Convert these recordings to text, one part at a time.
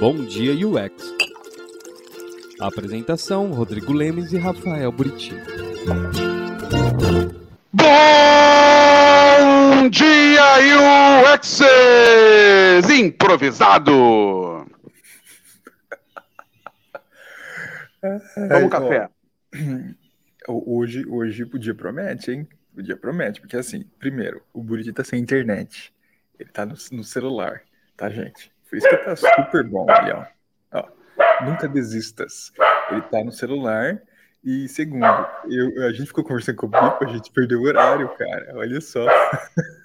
Bom Dia UX. Apresentação: Rodrigo Lemes e Rafael Buriti. Bom dia, UXs! Improvisado! Toma um café. Hoje, hoje o dia promete, hein? O dia promete, porque assim, primeiro, o Buriti tá sem internet. Ele tá no, no celular, tá, gente? Por isso que tá super bom ali, ó. ó. Nunca desistas. Ele tá no celular. E segundo, eu, a gente ficou conversando com o Bico, a gente perdeu o horário, cara. Olha só.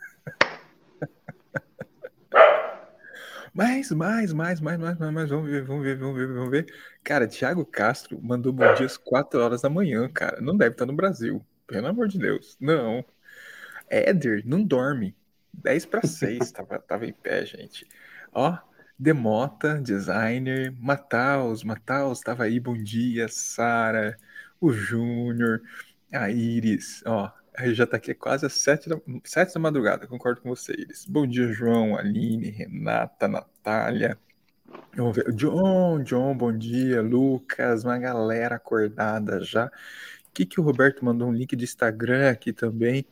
Mais, mais, mais, mais, mais, mais, mais, vamos ver, vamos ver, vamos ver, vamos ver. Cara, Thiago Castro mandou bom dia às 4 horas da manhã, cara. Não deve estar no Brasil, pelo amor de Deus. Não. Éder, não dorme. 10 para 6, tava, tava em pé, gente. Ó, Demota, designer, Mataus, Mataus tava aí, bom dia, Sara, o Júnior, a Iris, ó, já tá aqui quase às sete da, sete da madrugada, concordo com você, Iris. Bom dia, João, Aline, Renata, Natália. Vamos ver. John, John, bom dia. Lucas, uma galera acordada já. O que, que o Roberto mandou um link de Instagram aqui também?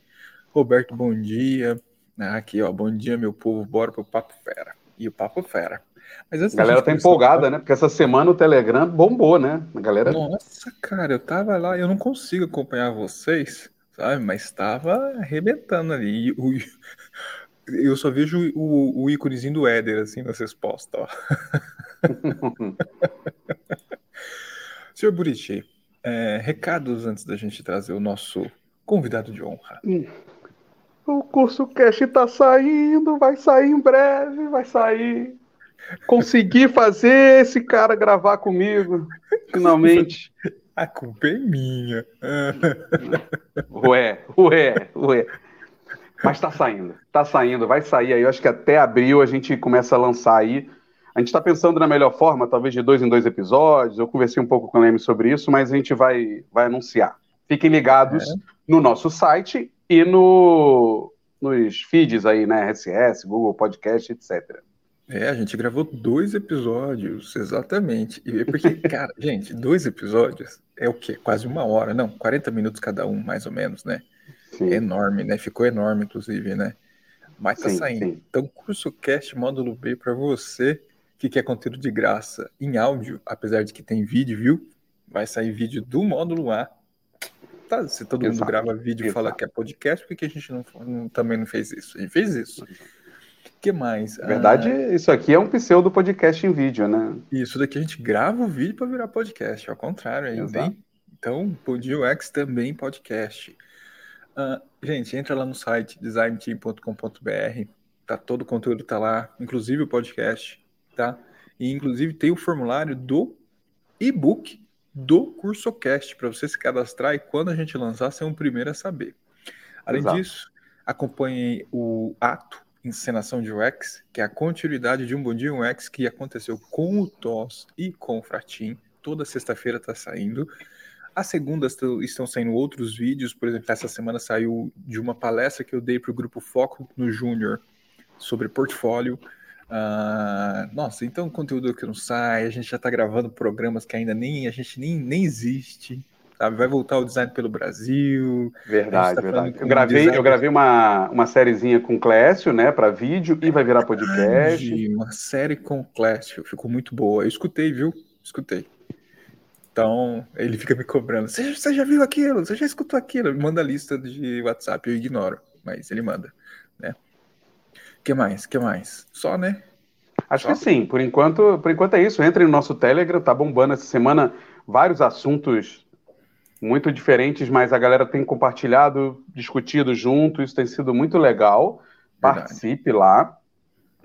Roberto, bom dia. Ah, aqui, ó, bom dia, meu povo, bora pro Papo Fera. E o Papo Fera. Mas a galera tá empolgada, né? Porque essa semana o Telegram bombou, né? A galera. Nossa, cara, eu tava lá, eu não consigo acompanhar vocês, sabe? Mas estava arrebentando ali. O... Eu só vejo o, o íconezinho do Éder, assim, nas respostas, ó. Senhor Buriti, é, recados antes da gente trazer o nosso convidado de honra. Hum. O curso Cash tá saindo, vai sair em breve, vai sair. Consegui fazer esse cara gravar comigo, finalmente. A culpa é minha. ué, ué, ué. Mas tá saindo, tá saindo, vai sair aí. Eu acho que até abril a gente começa a lançar aí. A gente está pensando na melhor forma, talvez de dois em dois episódios. Eu conversei um pouco com o Leme sobre isso, mas a gente vai, vai anunciar. Fiquem ligados é. no nosso site e no, nos feeds aí, né? RSS, Google Podcast, etc. É, a gente gravou dois episódios, exatamente. E é porque, cara, gente, dois episódios é o quê? Quase uma hora, não, 40 minutos cada um, mais ou menos, né? Sim. É enorme, né? Ficou enorme, inclusive, né? Mas tá sim, saindo. Sim. Então, curso cast módulo B para você que quer conteúdo de graça em áudio, apesar de que tem vídeo, viu? Vai sair vídeo do módulo A tá, se todo Exato. mundo grava vídeo e fala que é podcast, por que a gente não, não, também não fez isso? A gente fez isso. O que mais? Na verdade, ah, isso aqui é um pseudo podcast em vídeo, né? Isso daqui a gente grava o vídeo para virar podcast, ao contrário ainda? Então, o X também podcast. Uh, gente, entra lá no site designteam.com.br, tá todo o conteúdo tá lá, inclusive o podcast, tá? E inclusive tem o formulário do e-book do CursoCast, para você se cadastrar e quando a gente lançar, ser o primeiro a saber. Além Exato. disso, acompanhe o ato Encenação de UX, que é a continuidade de um Bom Dia UX que aconteceu com o TOS e com o Fratim. Toda sexta-feira está saindo. As segundas estão saindo outros vídeos, por exemplo, essa semana saiu de uma palestra que eu dei para o Grupo Foco no Júnior sobre portfólio. Uh, nossa, então conteúdo que não sai, a gente já está gravando programas que ainda nem a gente nem, nem existe. Sabe? Vai voltar o design pelo Brasil. Verdade, tá verdade. Eu gravei, design... eu gravei uma, uma sériezinha com Clécio, né, para vídeo e vai virar podcast. uma série com Clécio, ficou muito boa. Eu escutei, viu? Escutei. Então, ele fica me cobrando. Você, já viu aquilo? Você já escutou aquilo? Manda a lista de WhatsApp, eu ignoro, mas ele manda? Que mais? que mais? Só, né? Acho Só. que sim. Por enquanto, por enquanto é isso. Entre no nosso Telegram, tá bombando essa semana vários assuntos muito diferentes, mas a galera tem compartilhado, discutido junto, isso tem sido muito legal. Verdade. Participe lá.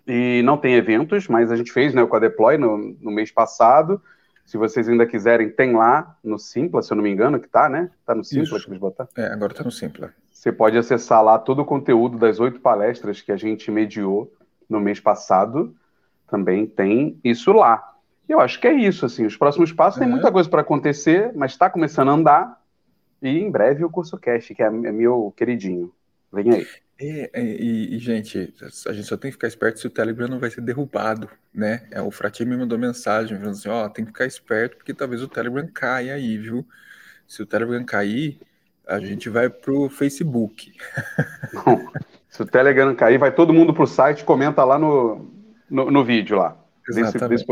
E não tem eventos, mas a gente fez né, com a Deploy no, no mês passado. Se vocês ainda quiserem, tem lá no Simpla, se eu não me engano, que tá, né? Tá no Simpla que eles botaram. É, agora tá no Simpla. Você pode acessar lá todo o conteúdo das oito palestras que a gente mediou no mês passado. Também tem isso lá. Eu acho que é isso, assim. Os próximos passos é. tem muita coisa para acontecer, mas está começando a andar. E em breve o curso Cash, que é, é meu queridinho. Vem aí. É, é, e, e, gente, a gente só tem que ficar esperto se o Telegram não vai ser derrubado, né? É, o Fratinho me mandou mensagem falando assim, ó, tem que ficar esperto porque talvez o Telegram caia aí, viu? Se o Telegram cair, a gente vai pro Facebook. Bom, se o Telegram cair, vai todo mundo pro site, comenta lá no, no, no vídeo lá. Exatamente. Desse, desse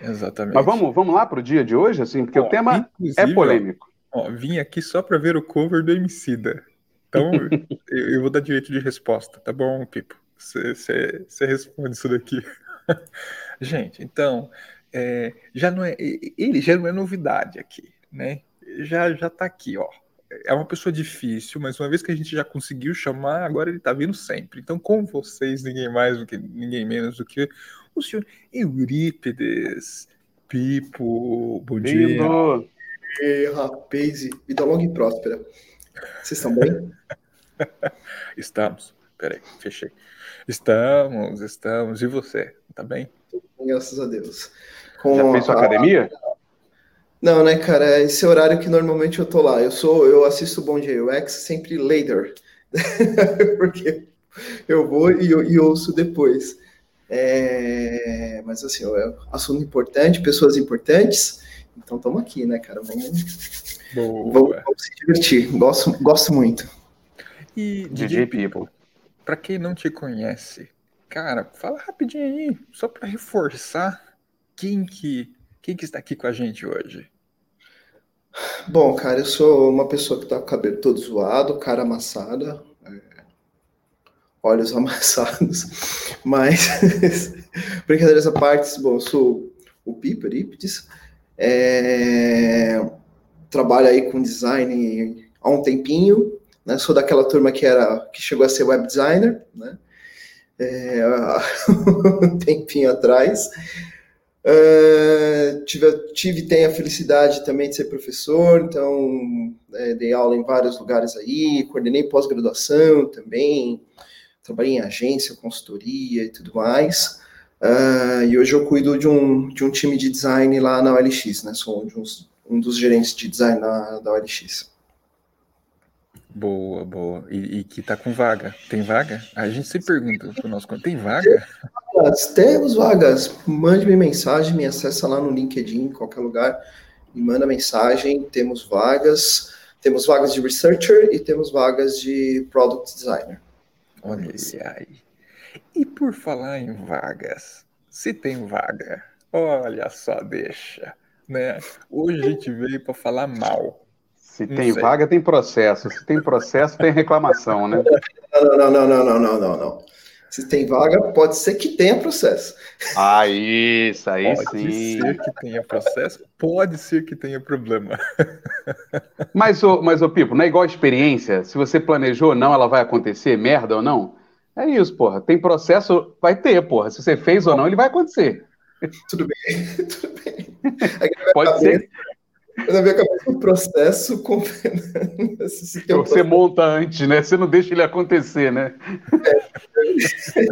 Exatamente. Mas vamos, vamos lá pro dia de hoje, assim, porque ó, o tema é polêmico. Ó, vim aqui só para ver o cover do Emicida. Então, eu, eu, vou dar direito de resposta, tá bom, Pipo? Você responde isso daqui. Gente, então, é, já não é, ele já não é novidade aqui, né? Já já tá aqui, ó. É uma pessoa difícil, mas uma vez que a gente já conseguiu chamar, agora ele tá vindo sempre. Então, com vocês, ninguém mais do que ninguém menos do que o senhor Eurípides, Pipo, bom dia. Ei, rapaz, vida longa e próspera. Vocês estão bem? estamos. Peraí, fechei. Estamos, estamos. E você? Tá bem? Graças a Deus. Com Já fez sua a... academia? Não, né, cara? Esse é horário que normalmente eu tô lá. Eu sou, eu assisto o Bom Dia UX sempre later. Porque eu vou e, e ouço depois. É... Mas assim, é assunto importante, pessoas importantes. Então estamos aqui, né, cara? Vamos, vamos, vamos, se divertir. Gosto, gosto muito. E DJ People, para quem não te conhece, cara, fala rapidinho aí, só para reforçar quem que quem que está aqui com a gente hoje. Bom, cara, eu sou uma pessoa que tá com o cabelo todo zoado, cara amassada, é, olhos amassados, mas brincadeiras à parte, bom, eu sou o Piper Iptis, é, trabalho aí com design há um tempinho, né? Sou daquela turma que era que chegou a ser web designer, né? É, um tempinho atrás. Uh, tive, tive tem a felicidade também de ser professor, então é, dei aula em vários lugares aí, coordenei pós-graduação também, trabalhei em agência, consultoria e tudo mais. Uh, e hoje eu cuido de um, de um time de design lá na OLX, né? Sou um, dos, um dos gerentes de design na, da OLX. Boa, boa. E, e, que tá com vaga. Tem vaga? A gente sempre pergunta pro nosso tem vaga? Temos vagas. Mande-me mensagem, me acessa lá no LinkedIn, em qualquer lugar, me manda mensagem. Temos vagas. Temos vagas de researcher e temos vagas de product designer. Olha aí. E por falar em vagas, se tem vaga, olha só, deixa. Né? Hoje a gente veio para falar mal. Se não tem sei. vaga, tem processo. Se tem processo, tem reclamação, né? Não, não, não, não, não, não, não, não. Se tem vaga, pode ser que tenha processo. Ah, isso, aí pode sim. Pode ser que tenha processo, pode ser que tenha problema. Mas, ô, mas, ô Pipo, não é igual a experiência? Se você planejou ou não, ela vai acontecer, merda ou não? É isso, porra. Tem processo, vai ter, porra. Se você fez ou não, ele vai acontecer. Tudo bem, tudo bem. Pode cabeça, ser. Na minha cabeça, o processo. Com... Se você processo... monta antes, né? Você não deixa ele acontecer, né? É.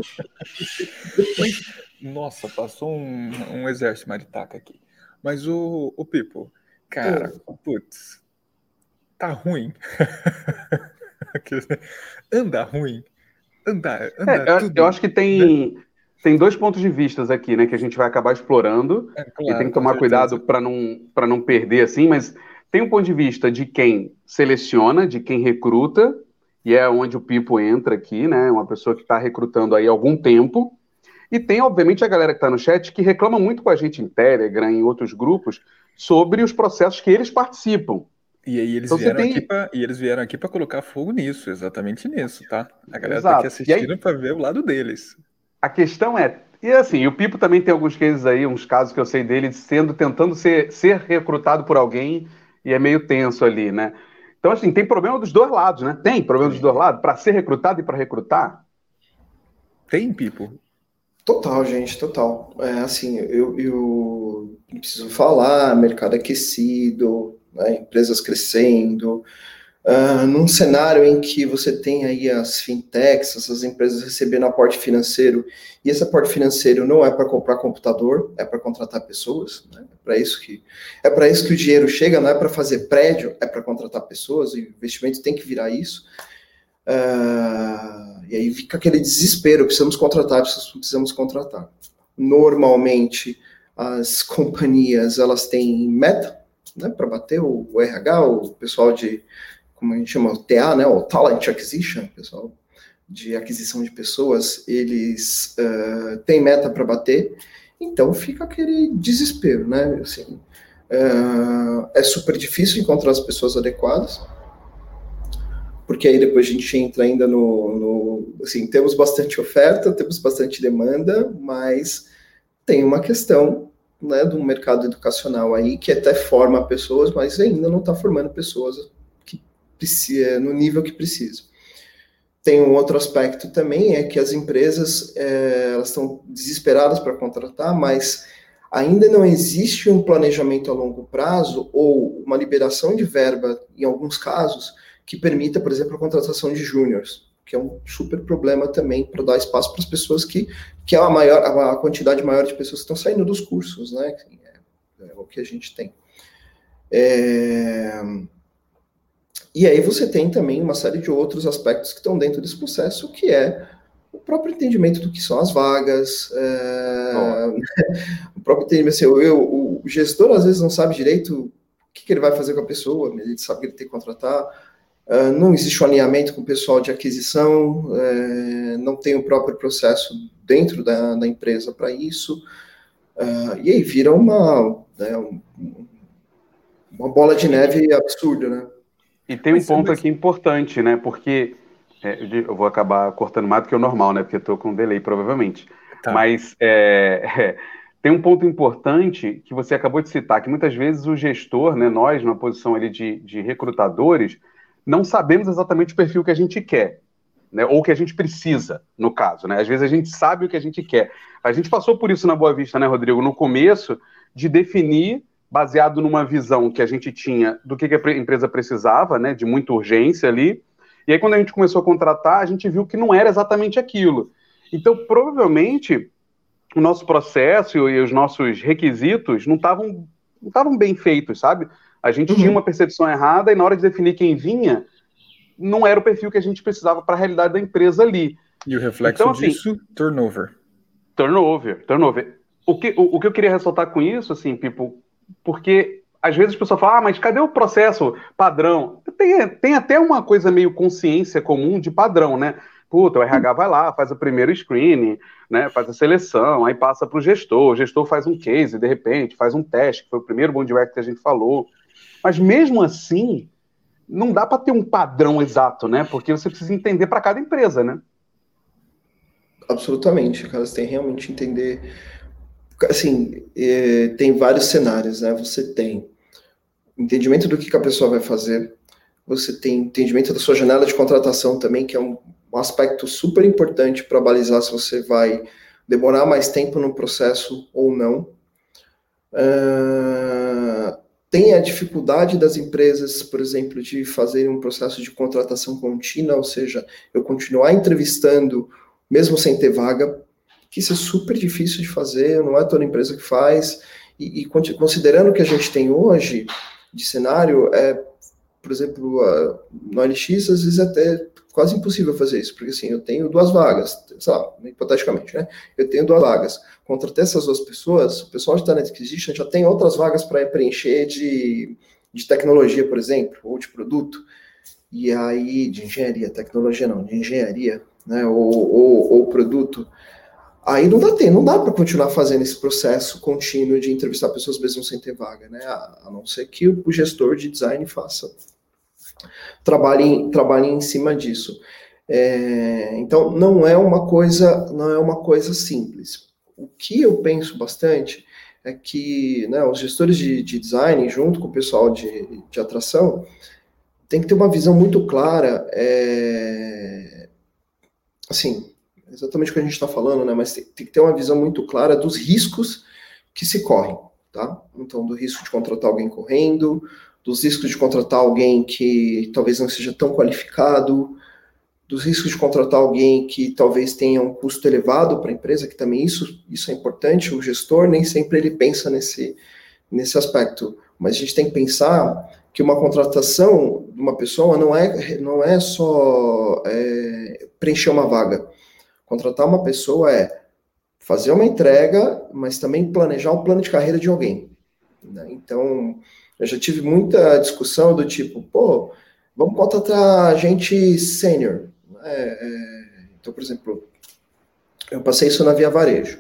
Nossa, passou um, um exército maritaca aqui. Mas o, o Pipo, cara, é. putz, tá ruim. Anda ruim andar. andar é, eu, eu, acho que tem, tem dois pontos de vistas aqui, né, que a gente vai acabar explorando é, claro, e tem que tomar cuidado para não, não perder assim, mas tem um ponto de vista de quem seleciona, de quem recruta, e é onde o Pipo entra aqui, né, uma pessoa que está recrutando aí há algum tempo, e tem, obviamente, a galera que está no chat que reclama muito com a gente em Telegram, em outros grupos, sobre os processos que eles participam. E aí eles então, vieram tem... aqui pra, e eles vieram aqui para colocar fogo nisso, exatamente nisso, tá? A galera Exato. tá aqui assistindo para ver o lado deles. A questão é, e assim, o Pipo também tem alguns cases aí, uns casos que eu sei dele, sendo tentando ser, ser recrutado por alguém e é meio tenso ali, né? Então, assim, tem problema dos dois lados, né? Tem problema dos dois lados, para ser recrutado e para recrutar? Tem, Pipo. Total, gente, total. É assim, eu, eu preciso falar, mercado aquecido, né, empresas crescendo, uh, num cenário em que você tem aí as fintechs, essas empresas recebendo aporte financeiro, e esse aporte financeiro não é para comprar computador, é para contratar pessoas, né, é para isso que é para isso que o dinheiro chega, não é para fazer prédio, é para contratar pessoas, e o investimento tem que virar isso. Uh, e aí fica aquele desespero, precisamos contratar, precisamos contratar. Normalmente, as companhias, elas têm meta, né, para bater o, RH, o pessoal de, como a gente chama, o TA, né, o Talent Acquisition, pessoal de aquisição de pessoas, eles uh, têm meta para bater, então fica aquele desespero, né, assim, uh, é super difícil encontrar as pessoas adequadas, porque aí depois a gente entra ainda no, no assim, temos bastante oferta, temos bastante demanda, mas tem uma questão né, do mercado educacional aí que até forma pessoas, mas ainda não está formando pessoas no nível que precisa. Tem um outro aspecto também, é que as empresas é, elas estão desesperadas para contratar, mas ainda não existe um planejamento a longo prazo ou uma liberação de verba, em alguns casos, que permita, por exemplo, a contratação de júniores, que é um super problema também para dar espaço para as pessoas que, que é a maior, a quantidade maior de pessoas que estão saindo dos cursos, né? É, é o que a gente tem. É... E aí você tem também uma série de outros aspectos que estão dentro desse processo, que é o próprio entendimento do que são as vagas, é... o próprio entendimento, assim, eu, o gestor às vezes não sabe direito o que, que ele vai fazer com a pessoa, ele sabe que ele tem que contratar, ah, não existe um alinhamento com o pessoal de aquisição, uh, não tem o próprio processo dentro da, da empresa para isso, uh, e aí vira uma, né, uma bola de neve absurda, né? E tem um ponto aqui importante, né? Porque é, eu vou acabar cortando mais do que o normal, né? Porque estou com um delay, provavelmente. Tá. Mas é, é, tem um ponto importante que você acabou de citar, que muitas vezes o gestor, né, nós, na posição ali de, de recrutadores, não sabemos exatamente o perfil que a gente quer, né? Ou que a gente precisa, no caso, né? Às vezes a gente sabe o que a gente quer. A gente passou por isso na Boa Vista, né, Rodrigo? No começo, de definir, baseado numa visão que a gente tinha do que, a empresa precisava, né? De muita urgência ali. E aí, quando a gente começou a contratar, a gente viu que não era exatamente aquilo. Então, provavelmente, o nosso processo e os nossos requisitos não estavam não estavam bem feitos, sabe? A gente uhum. tinha uma percepção errada e na hora de definir quem vinha, não era o perfil que a gente precisava para a realidade da empresa ali. E o reflexo então, assim, disso, turnover. Turnover, turnover. O que, o, o, que eu queria ressaltar com isso, assim, Pipo, porque às vezes as pessoas falam, ah, mas cadê o processo padrão? Tem, tem até uma coisa meio consciência comum de padrão, né? Puta, o RH vai lá, faz o primeiro screening, né, faz a seleção, aí passa para o gestor, o gestor faz um case, de repente, faz um teste, que foi o primeiro bom direct que a gente falou. Mas mesmo assim, não dá para ter um padrão exato, né? Porque você precisa entender para cada empresa, né? Absolutamente, cara, você tem realmente entender. Assim, é, tem vários cenários, né? Você tem entendimento do que, que a pessoa vai fazer, você tem entendimento da sua janela de contratação também, que é um, um aspecto super importante para balizar se você vai demorar mais tempo no processo ou não. Uh, tem a dificuldade das empresas, por exemplo, de fazerem um processo de contratação contínua, ou seja, eu continuar entrevistando mesmo sem ter vaga, que isso é super difícil de fazer, não é toda empresa que faz, e, e considerando o que a gente tem hoje de cenário, é, por exemplo, no LX, às vezes até quase impossível fazer isso, porque assim, eu tenho duas vagas, sei lá, hipoteticamente, né? Eu tenho duas vagas. Contratei essas duas pessoas, o pessoal de Talent Acquisition já tem outras vagas para preencher de, de tecnologia, por exemplo, ou de produto, e aí, de engenharia, tecnologia não, de engenharia, né? Ou, ou, ou produto. Aí não dá tempo, não dá para continuar fazendo esse processo contínuo de entrevistar pessoas mesmo sem ter vaga, né? A, a não ser que o, o gestor de design faça trabalhem, trabalhem em cima disso. É, então, não é uma coisa, não é uma coisa simples. O que eu penso bastante é que né, os gestores de, de, design, junto com o pessoal de, de atração, tem que ter uma visão muito clara, é, assim, exatamente o que a gente está falando, né, mas tem, tem, que ter uma visão muito clara dos riscos que se correm, tá? Então, do risco de contratar alguém correndo, dos riscos de contratar alguém que talvez não seja tão qualificado, dos riscos de contratar alguém que talvez tenha um custo elevado para a empresa, que também isso, isso é importante, o gestor nem sempre ele pensa nesse, nesse aspecto, mas a gente tem que pensar que uma contratação de uma pessoa não é, não é só é, preencher uma vaga. Contratar uma pessoa é fazer uma entrega, mas também planejar um plano de carreira de alguém. Né? Então, eu já tive muita discussão do tipo, pô, vamos contratar gente sênior. É, é, então, por exemplo, eu passei isso na Via Varejo.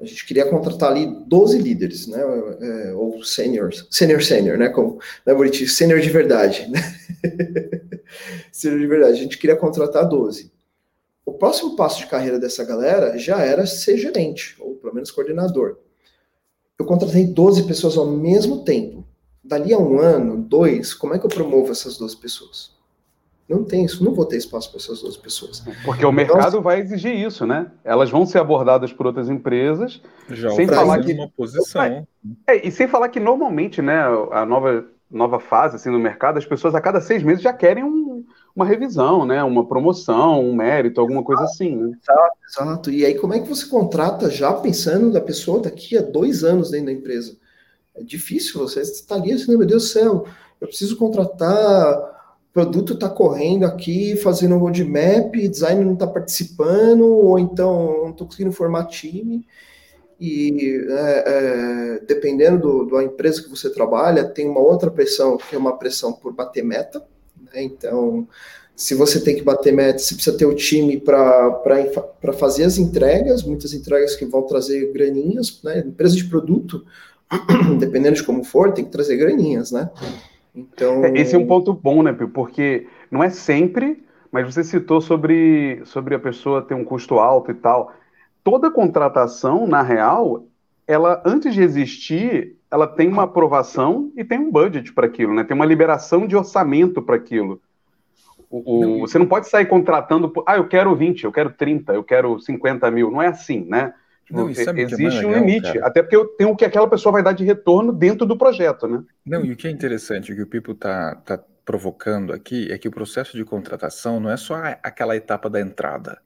A gente queria contratar ali 12 líderes, né? É, ou seniors, senior senior, né? Como, né, Buriti? Senior de verdade, né? senior de verdade. A gente queria contratar 12. O próximo passo de carreira dessa galera já era ser gerente, ou pelo menos coordenador. Eu contratei 12 pessoas ao mesmo tempo. Dali a um ano, dois, como é que eu promovo essas 12 pessoas? Não tem isso, não vou ter espaço para essas duas pessoas. Porque o mercado então, vai exigir isso, né? Elas vão ser abordadas por outras empresas, Já sem falar que uma posição. É, e sem falar que normalmente, né, a nova nova fase assim no mercado, as pessoas a cada seis meses já querem um, uma revisão, né, uma promoção, um mérito, alguma coisa assim. Né? Exato, exato. E aí como é que você contrata já pensando da pessoa daqui a dois anos dentro da empresa? É difícil. Você está ali assim, meu Deus do céu, eu preciso contratar produto está correndo aqui, fazendo um roadmap, design não está participando, ou então não estou conseguindo formar time. E é, é, dependendo do, da empresa que você trabalha, tem uma outra pressão, que é uma pressão por bater meta. Né? Então, se você tem que bater meta, você precisa ter o time para fazer as entregas, muitas entregas que vão trazer graninhas, né? Empresa de produto, dependendo de como for, tem que trazer graninhas, né? Então... É, esse é um ponto bom, né, Porque não é sempre, mas você citou sobre, sobre a pessoa ter um custo alto e tal. Toda contratação, na real, ela, antes de existir, ela tem uma aprovação e tem um budget para aquilo, né? Tem uma liberação de orçamento para aquilo. O, o, você não pode sair contratando, ah, eu quero 20, eu quero 30, eu quero 50 mil. Não é assim, né? Não, tipo, é existe é um legal, limite, cara. até porque eu tenho o que aquela pessoa vai dar de retorno dentro do projeto, né? Não, e o que é interessante, o que o Pipo está tá provocando aqui, é que o processo de contratação não é só aquela etapa da entrada.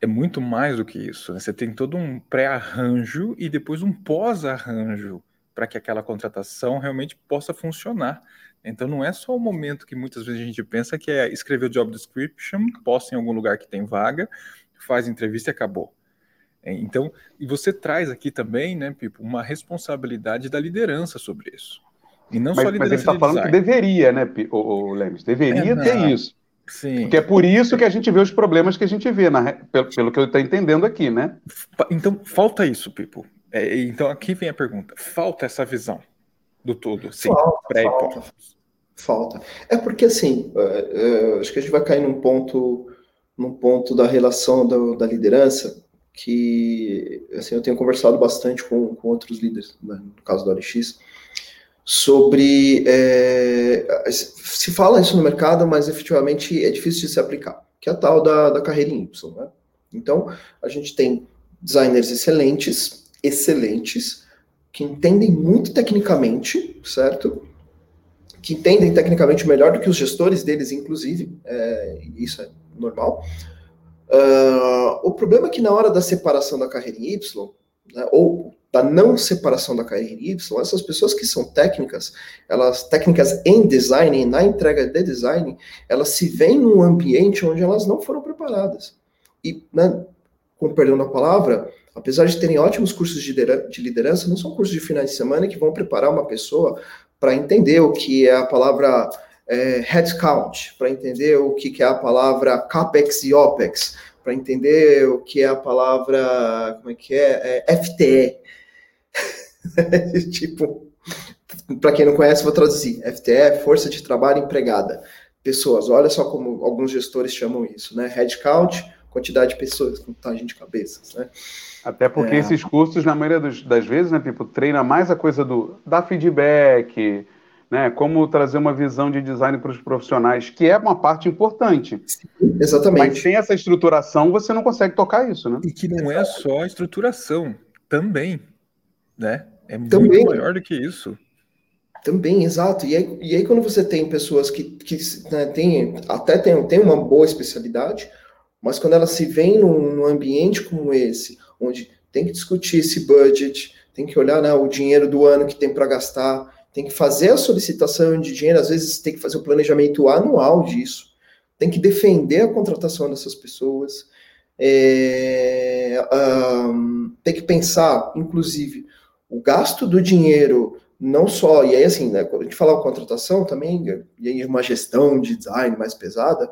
É muito mais do que isso. Né? Você tem todo um pré-arranjo e depois um pós-arranjo para que aquela contratação realmente possa funcionar. Então não é só o momento que muitas vezes a gente pensa que é escrever o job description, posta em algum lugar que tem vaga, faz entrevista e acabou. É, então, e você traz aqui também, né, Pipo, uma responsabilidade da liderança sobre isso. E não mas, só a liderança mas ele está falando design. que deveria, né, o, o Lemes? Deveria é, ter isso. Sim. Porque é por isso que a gente vê os problemas que a gente vê, na, pelo, pelo que eu estou entendendo aqui, né? Então, falta isso, Pipo. É, então, aqui vem a pergunta. Falta essa visão do todo, sim, pré e pós. Falta. É porque, assim, é, é, acho que a gente vai cair num ponto, num ponto da relação do, da liderança que assim, eu tenho conversado bastante com, com outros líderes, né, no caso do OLX, sobre. É, se fala isso no mercado, mas efetivamente é difícil de se aplicar, que é a tal da, da carreira em Y. Né? Então, a gente tem designers excelentes, excelentes, que entendem muito tecnicamente, certo? Que entendem tecnicamente melhor do que os gestores deles, inclusive, é, isso é normal Uh, o problema é que na hora da separação da carreira em Y, né, ou da não separação da carreira essas pessoas que são técnicas, elas técnicas em design, na entrega de design, elas se veem num ambiente onde elas não foram preparadas. E, né, com perdão da palavra, apesar de terem ótimos cursos de liderança, não são cursos de finais de semana que vão preparar uma pessoa para entender o que é a palavra é, headcount, para entender o que, que é a palavra CAPEX e OPEX, para entender o que é a palavra, como é que é, é FTE. tipo, para quem não conhece, vou traduzir. FTE, Força de Trabalho Empregada. Pessoas, olha só como alguns gestores chamam isso, né? Headcount, quantidade de pessoas, contagem de cabeças, né? Até porque é... esses cursos, na maioria dos, das vezes, né, tipo, treina mais a coisa do dar feedback, né? Como trazer uma visão de design para os profissionais, que é uma parte importante. Sim, exatamente. Mas sem essa estruturação, você não consegue tocar isso, né? E que não é só a estruturação, também, né? É também. muito maior do que isso. Também, exato. E aí, e aí quando você tem pessoas que, que né, tem, até tem, tem uma boa especialidade, mas quando elas se veem num, num ambiente como esse, onde tem que discutir esse budget, tem que olhar né, o dinheiro do ano que tem para gastar, tem que fazer a solicitação de dinheiro, às vezes tem que fazer o planejamento anual disso, tem que defender a contratação dessas pessoas, é, um, tem que pensar, inclusive, o gasto do dinheiro, não só, e aí assim, né, quando a gente fala contratação também, e aí uma gestão de design mais pesada,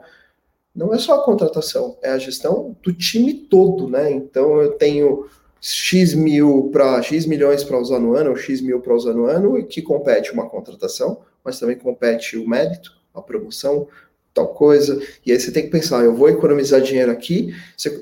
não é só a contratação, é a gestão do time todo, né? Então eu tenho X mil para X milhões para usar no ano, ou X mil para usar no ano, e que compete uma contratação, mas também compete o mérito, a promoção, tal coisa. E aí você tem que pensar, eu vou economizar dinheiro aqui,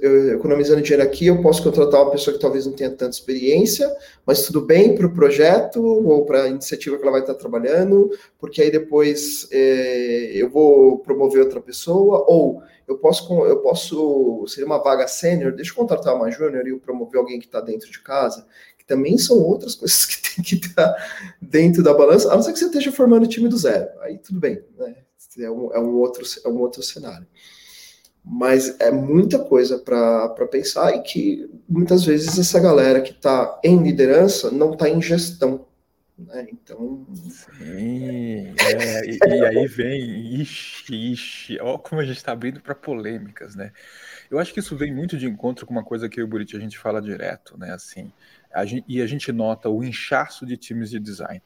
eu, economizando dinheiro aqui, eu posso contratar uma pessoa que talvez não tenha tanta experiência, mas tudo bem para o projeto ou para a iniciativa que ela vai estar trabalhando, porque aí depois é, eu vou promover outra pessoa, ou eu posso, eu posso, seria uma vaga sênior, deixa eu contratar uma júnior e eu promover alguém que está dentro de casa, que também são outras coisas que tem que estar dentro da balança, a não ser que você esteja formando o time do zero, aí tudo bem, né? É um, é um, outro, é um outro cenário. Mas é muita coisa para pensar e que muitas vezes essa galera que está em liderança não está em gestão. Né? Então. Sim, é, e, e, aí vem, ixi, ixi, ó, como a gente está abrindo para polêmicas, né? Eu acho que isso vem muito de encontro com uma coisa que o Buriti a gente fala direto, né? Assim, a gente, e a gente nota o inchaço de times de design,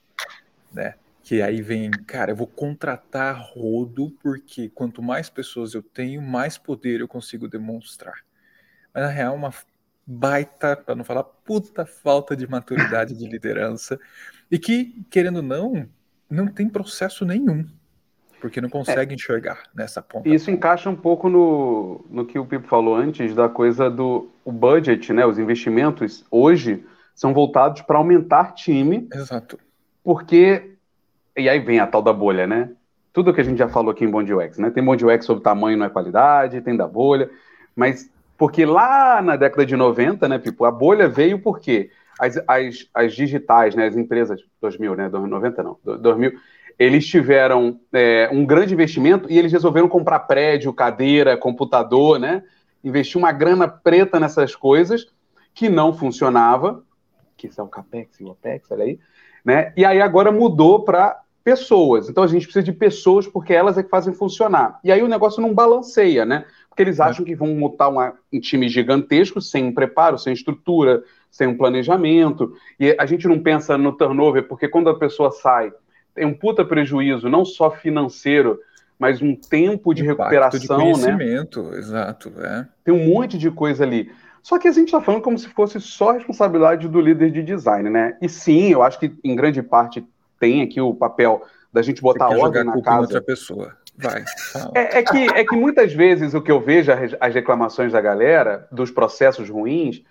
né? Que aí vem, cara, eu vou contratar rodo, porque quanto mais pessoas eu tenho, mais poder eu consigo demonstrar. Mas na real, uma baita, para não falar puta falta de maturidade de liderança, e que, querendo ou não, não tem processo nenhum, porque não consegue é, enxergar nessa ponta. Isso encaixa um pouco no, no que o Pipo falou antes, da coisa do o budget, né? Os investimentos hoje são voltados para aumentar time. Exato. Porque e aí vem a tal da bolha, né? Tudo que a gente já falou aqui em Bond UX, né? Tem Bond UX sobre tamanho não é qualidade, tem da bolha, mas porque lá na década de 90, né, Pipo, a bolha veio porque as, as, as digitais, né, as empresas, 2000, né, 90 não, 2000, eles tiveram é, um grande investimento e eles resolveram comprar prédio, cadeira, computador, né? Investir uma grana preta nessas coisas que não funcionava, que é o CAPEX e o OPEX, olha aí, né? E aí agora mudou para pessoas. Então a gente precisa de pessoas porque elas é que fazem funcionar. E aí o negócio não balanceia, né? Porque eles acham que vão montar uma, um time gigantesco sem preparo, sem estrutura, sem um planejamento. E a gente não pensa no turnover, porque quando a pessoa sai, tem um puta prejuízo, não só financeiro, mas um tempo de Impacto recuperação, de né? conhecimento, né? Exato, é. Tem um monte de coisa ali. Só que a gente está falando como se fosse só responsabilidade do líder de design, né? E sim, eu acho que em grande parte tem aqui o papel da gente botar ordem na casa. outra pessoa. Vai. É, é, que, é que muitas vezes o que eu vejo as reclamações da galera dos processos ruins,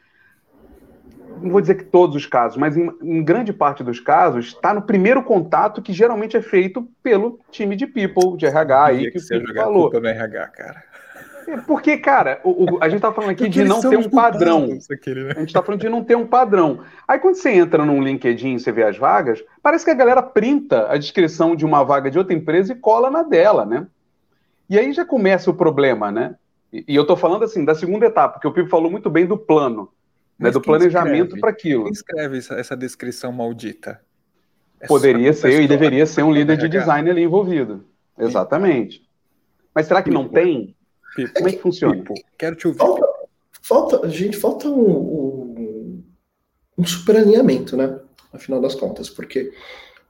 não vou dizer que todos os casos, mas em, em grande parte dos casos, está no primeiro contato que geralmente é feito pelo time de people, de RH aí que, que o Pipo falou. no RH, cara. Porque, cara, o, o, a gente tá falando aqui de não ter um padrão. Aquele, né? A gente tá falando de não ter um padrão. Aí quando você entra num LinkedIn e você vê as vagas, parece que a galera printa a descrição de uma vaga de outra empresa e cola na dela, né? E aí já começa o problema, né? E, e eu tô falando assim, da segunda etapa, porque o Pipo falou muito bem do plano, né? Do planejamento para aquilo. Quem escreve essa, essa descrição maldita? É Poderia ser e deveria ser um líder de design ali envolvido. Exatamente. Mas será que não tem? Pipo, como é que funciona? Pipo, quero te ouvir. Falta, falta gente, falta um, um, um superalinhamento, né? Afinal das contas, porque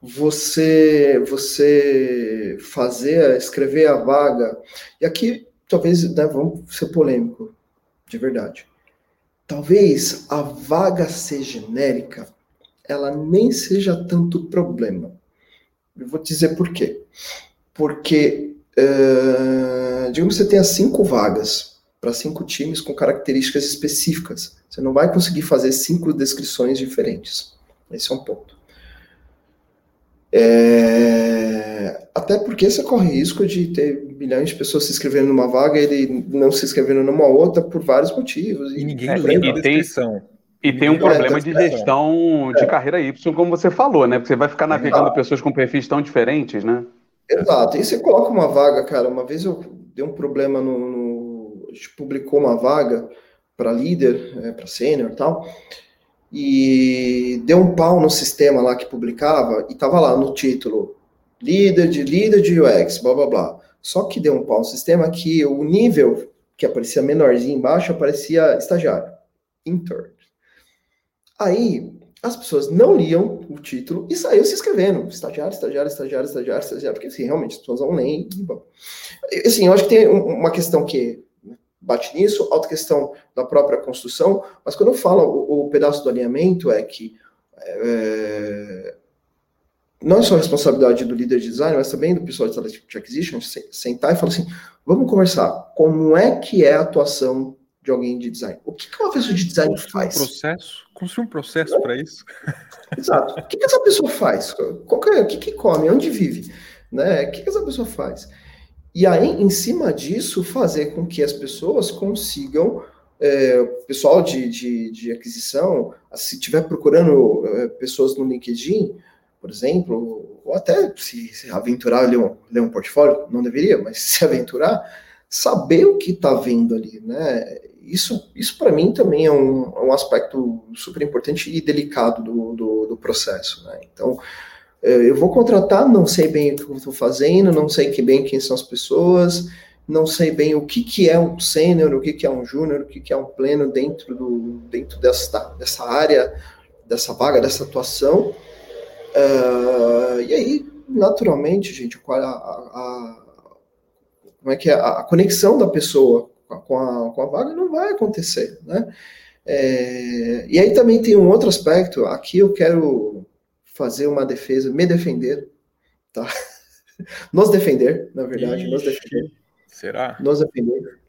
você você fazer, escrever a vaga, e aqui talvez, né, vamos ser polêmico, de verdade. Talvez a vaga ser genérica, ela nem seja tanto problema. Eu vou dizer por quê. Porque uh, digamos que você tenha cinco vagas para cinco times com características específicas. Você não vai conseguir fazer cinco descrições diferentes. Esse é um ponto. É... Até porque você corre risco de ter milhões de pessoas se inscrevendo numa vaga e ele não se inscrevendo numa outra por vários motivos. E, ninguém é, lê a descrição. E tem um problema de gestão de carreira Y, como você falou, né? Porque você vai ficar navegando pessoas com perfis tão diferentes, né? Exato. E você coloca uma vaga, cara. Uma vez eu dei um problema no. no a gente publicou uma vaga para líder, é, para sênior e tal. e deu um pau no sistema lá que publicava e tava lá no título líder de líder de UX, blá blá blá. Só que deu um pau no sistema que o nível que aparecia menorzinho embaixo aparecia estagiário, intern. Aí as pessoas não liam o título e saíam se escrevendo. Estagiário, estagiário, estagiário, estagiário, estagiário, porque assim, realmente as pessoas não leem. E, bom. Assim, eu acho que tem uma questão que bate nisso, outra questão da própria construção, mas quando eu falo o, o pedaço do alinhamento é que é, não é só responsabilidade do líder de design, mas também do pessoal de talent acquisition, sentar e falar assim, vamos conversar, como é que é a atuação de alguém de design? O que, que uma pessoa de design construir faz? Um processo, construir um processo para isso. Exato. O que, que essa pessoa faz? Qual que é, o que, que come? Onde vive? Né? O que, que essa pessoa faz? E aí, em cima disso, fazer com que as pessoas consigam, é, pessoal de, de, de, aquisição, se estiver procurando é, pessoas no LinkedIn, por exemplo, ou até se, se aventurar ler um, ler um portfólio, não deveria, mas se aventurar, saber o que está vendo ali, né? Isso, isso para mim também é um, é um, aspecto super importante e delicado do, do, do processo, né? Então, é, eu vou contratar, não sei bem o que eu estou fazendo, não sei que bem quem são as pessoas, não sei bem o que, que é um sênior, o que, que é um júnior, o que, que é um pleno dentro, do, dentro dessa, dessa área, dessa vaga, dessa atuação. Uh, e aí, naturalmente, gente, a, a, a, como é que é? a conexão da pessoa com a, com a vaga não vai acontecer, né? É, e aí também tem um outro aspecto, aqui eu quero fazer uma defesa, me defender, tá? Nos defender, na verdade, Ixi, nos defender. Será? Nos defender.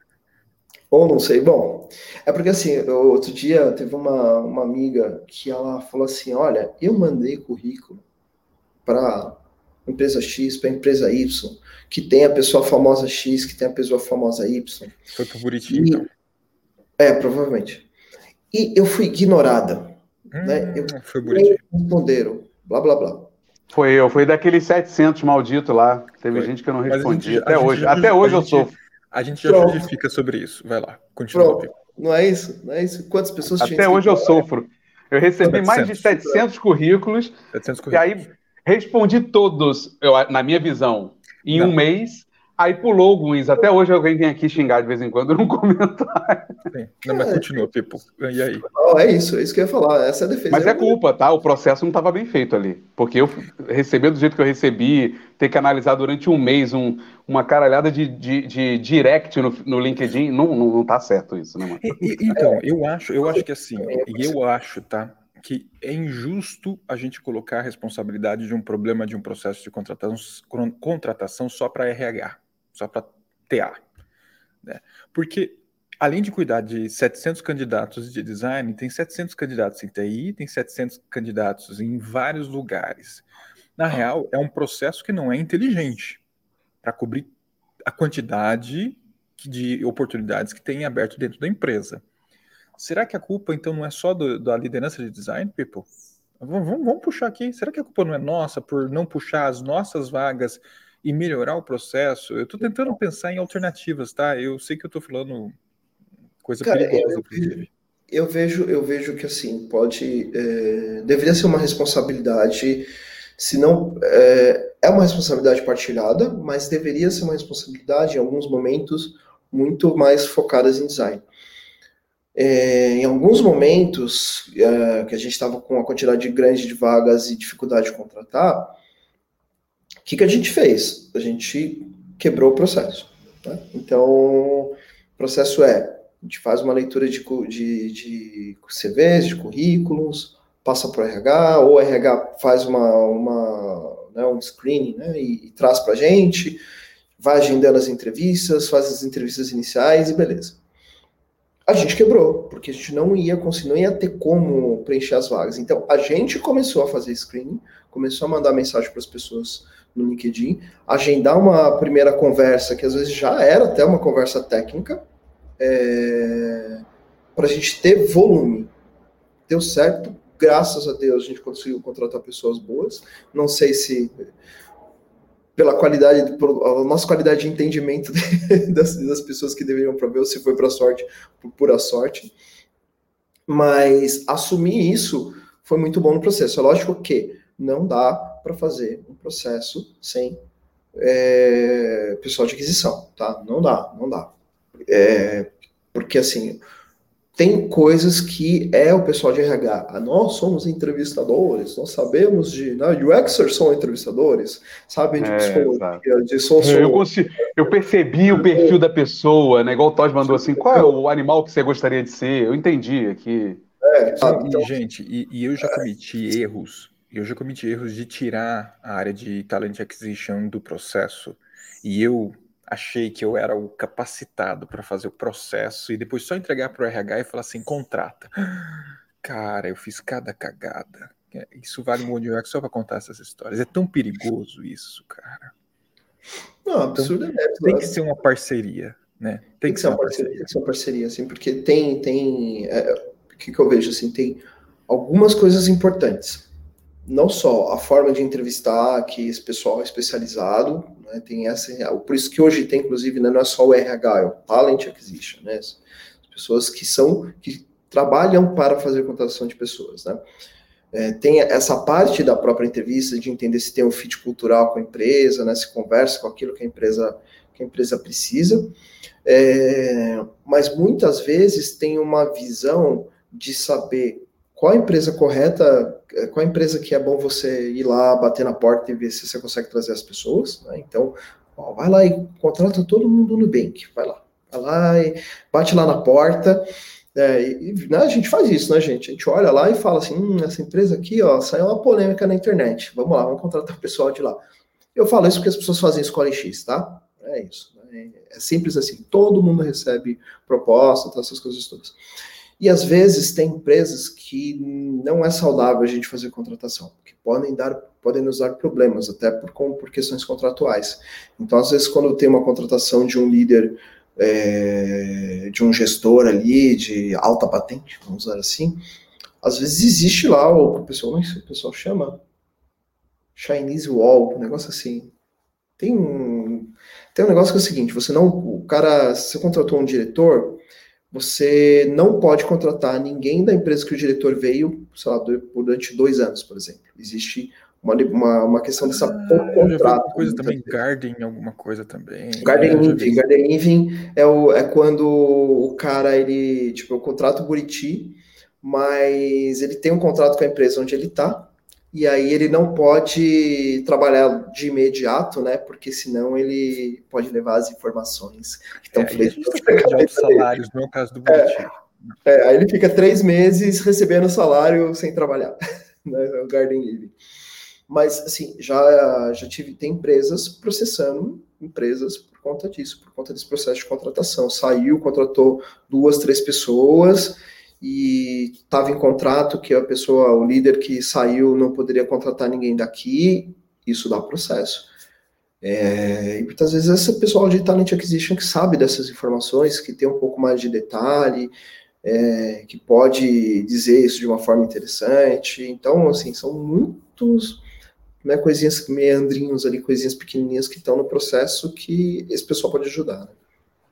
Ou não sei. Bom, é porque assim, outro dia teve uma, uma amiga que ela falou assim: olha, eu mandei currículo para empresa X, para empresa Y, que tem a pessoa famosa X, que tem a pessoa famosa Y. Foi por Buriti, então. É, provavelmente. E eu fui ignorada. Hum, né? Eu, foi Buriti. Responderam blá blá blá. Foi eu, foi daqueles 700 maldito lá. Teve foi. gente que eu não respondi. até hoje, até hoje eu sofro. A gente já Pronto. justifica sobre isso. Vai lá, continua. Não é isso? Não é isso? Quantas pessoas Até hoje eu sofro. Eu recebi 700. mais de 700 currículos, 700 currículos. E aí respondi todos, eu, na minha visão, em não. um mês. Aí pulou alguns. Até hoje alguém vem aqui xingar de vez em quando num comentário. Sim. Não, mas continua, Pipo. E aí? Não, é isso, é isso que eu ia falar. Essa é a defesa. Mas é culpa, tá? O processo não estava bem feito ali. Porque eu receber do jeito que eu recebi, ter que analisar durante um mês um, uma caralhada de, de, de direct no, no LinkedIn, não, não, não tá certo isso, né, mano? E, então, eu acho, eu acho que assim, e eu acho, tá? Que é injusto a gente colocar a responsabilidade de um problema de um processo de contratação, contratação só para RH só para TA. Né? Porque, além de cuidar de 700 candidatos de design, tem 700 candidatos em TI, tem 700 candidatos em vários lugares. Na real, é um processo que não é inteligente para cobrir a quantidade de oportunidades que tem aberto dentro da empresa. Será que a culpa, então, não é só do, da liderança de design, people? Vamos, vamos, vamos, puxar aqui. Será que a culpa não é nossa por não puxar as nossas vagas e melhorar o processo. Eu estou tentando pensar em alternativas, tá? Eu sei que eu estou falando coisa Cara, perigosa, eu. Eu vejo, eu vejo que assim pode, é, deveria ser uma responsabilidade, se não é, é uma responsabilidade partilhada, mas deveria ser uma responsabilidade em alguns momentos muito mais focadas em design. É, em alguns momentos é, que a gente estava com uma quantidade grande de vagas e dificuldade de contratar, que, que a gente fez? A gente quebrou o processo. Né? Então, o processo é: a gente faz uma leitura de, de, de CVs, de currículos, passa para o RH, ou o RH faz uma, uma, né, um screening né, e, e traz para a gente, vai agendando as entrevistas, faz as entrevistas iniciais e beleza. A gente quebrou, porque a gente não ia conseguir, não ia ter como preencher as vagas. Então, a gente começou a fazer screening, começou a mandar mensagem para as pessoas no LinkedIn, agendar uma primeira conversa, que às vezes já era até uma conversa técnica, é, para a gente ter volume. Deu certo, graças a Deus a gente conseguiu contratar pessoas boas. Não sei se pela qualidade, a nossa qualidade de entendimento das, das pessoas que deveriam prover, ou se foi para sorte, por pura sorte. Mas assumir isso foi muito bom no processo. É lógico que não dá para fazer um processo sem é, pessoal de aquisição, tá? Não dá, não dá. É, porque assim, tem coisas que é o pessoal de RH. Ah, nós somos entrevistadores, nós sabemos de. Né, UXers são entrevistadores, sabem de é, psicologia, de social. Eu, consigo, eu percebi o perfil da pessoa, né? Igual o Todd mandou assim: qual é o animal que você gostaria de ser? Eu entendi aqui. É, então... Gente, e, e eu já cometi erros. Eu já cometi erros de tirar a área de talent acquisition do processo. E eu achei que eu era o capacitado para fazer o processo e depois só entregar para o RH e falar assim, contrata. Cara, eu fiz cada cagada. É, isso vale um monte de só para contar essas histórias. É tão perigoso isso, cara. Não, absurdamente. Então, tem que ser uma parceria, né? Tem, tem que, ser uma parceria, parceria. Tem que ser uma parceria, assim, porque tem, tem, é, o que, que eu vejo assim, tem algumas coisas importantes. Não só a forma de entrevistar, que esse pessoal é especializado, né? Tem essa, por isso que hoje tem, inclusive, né, não é só o RH, é o Talent Acquisition, né? As pessoas que são, que trabalham para fazer contratação de pessoas, né? É, tem essa parte da própria entrevista de entender se tem um fit cultural com a empresa, né? Se conversa com aquilo que a empresa, que a empresa precisa. É, mas muitas vezes tem uma visão de saber qual a empresa correta, é, qual a empresa que é bom você ir lá, bater na porta e ver se você consegue trazer as pessoas. Né? Então, ó, vai lá e contrata todo mundo no Nubank, vai lá. Vai lá e bate lá na porta. É, e, né, a gente faz isso, né, gente? A gente olha lá e fala assim: hum, essa empresa aqui, ó, saiu uma polêmica na internet. Vamos lá, vamos contratar o pessoal de lá. Eu falo isso porque as pessoas fazem escola em X, tá? É isso. Né? É simples assim. Todo mundo recebe proposta, tá, essas coisas todas. E às vezes tem empresas que não é saudável a gente fazer contratação, que podem dar, podem nos dar problemas, até por, por questões contratuais. Então, às vezes, quando tem uma contratação de um líder, é, de um gestor ali, de alta patente, vamos usar assim, às vezes existe lá, o pessoal, o pessoal chama Chinese Wall, um negócio assim. Tem um, tem um negócio que é o seguinte, você não, o cara, você contratou um diretor, você não pode contratar ninguém da empresa que o diretor veio, sei lá, durante dois anos, por exemplo. Existe uma, uma, uma questão dessa ah, contrato. coisa também, Garden, alguma coisa também. Garden é, Living. Garden Living é, o, é quando o cara, ele, tipo, eu contrato o Buriti, mas ele tem um contrato com a empresa onde ele está, e aí ele não pode trabalhar de imediato, né? Porque senão ele pode levar as informações que estão é, feitas. salários, não é o caso do Buriti. É, é, aí ele fica três meses recebendo salário sem trabalhar, né? O Garden Living. Mas, assim, já, já tive, tem empresas processando empresas por conta disso, por conta desse processo de contratação. Saiu, contratou duas, três pessoas e estava em contrato que a pessoa, o líder que saiu, não poderia contratar ninguém daqui, isso dá processo. É, e muitas vezes esse pessoal de talent acquisition que sabe dessas informações, que tem um pouco mais de detalhe, é, que pode dizer isso de uma forma interessante. Então, assim, são muitos né, coisinhas, meandrinhos ali, coisinhas pequenininhas que estão no processo que esse pessoal pode ajudar. Né?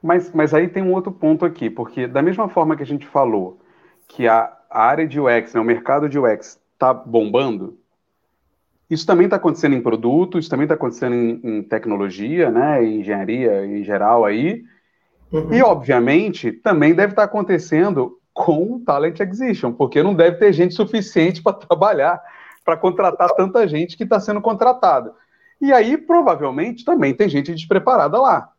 Mas, mas aí tem um outro ponto aqui, porque da mesma forma que a gente falou que a, a área de UX, né, o mercado de UX está bombando, isso também está acontecendo em produtos, isso também está acontecendo em, em, tecnologia, né, em engenharia em geral aí, uhum. e obviamente também deve estar tá acontecendo com talent acquisition, porque não deve ter gente suficiente para trabalhar, para contratar tanta gente que está sendo contratada. E aí provavelmente também tem gente despreparada lá.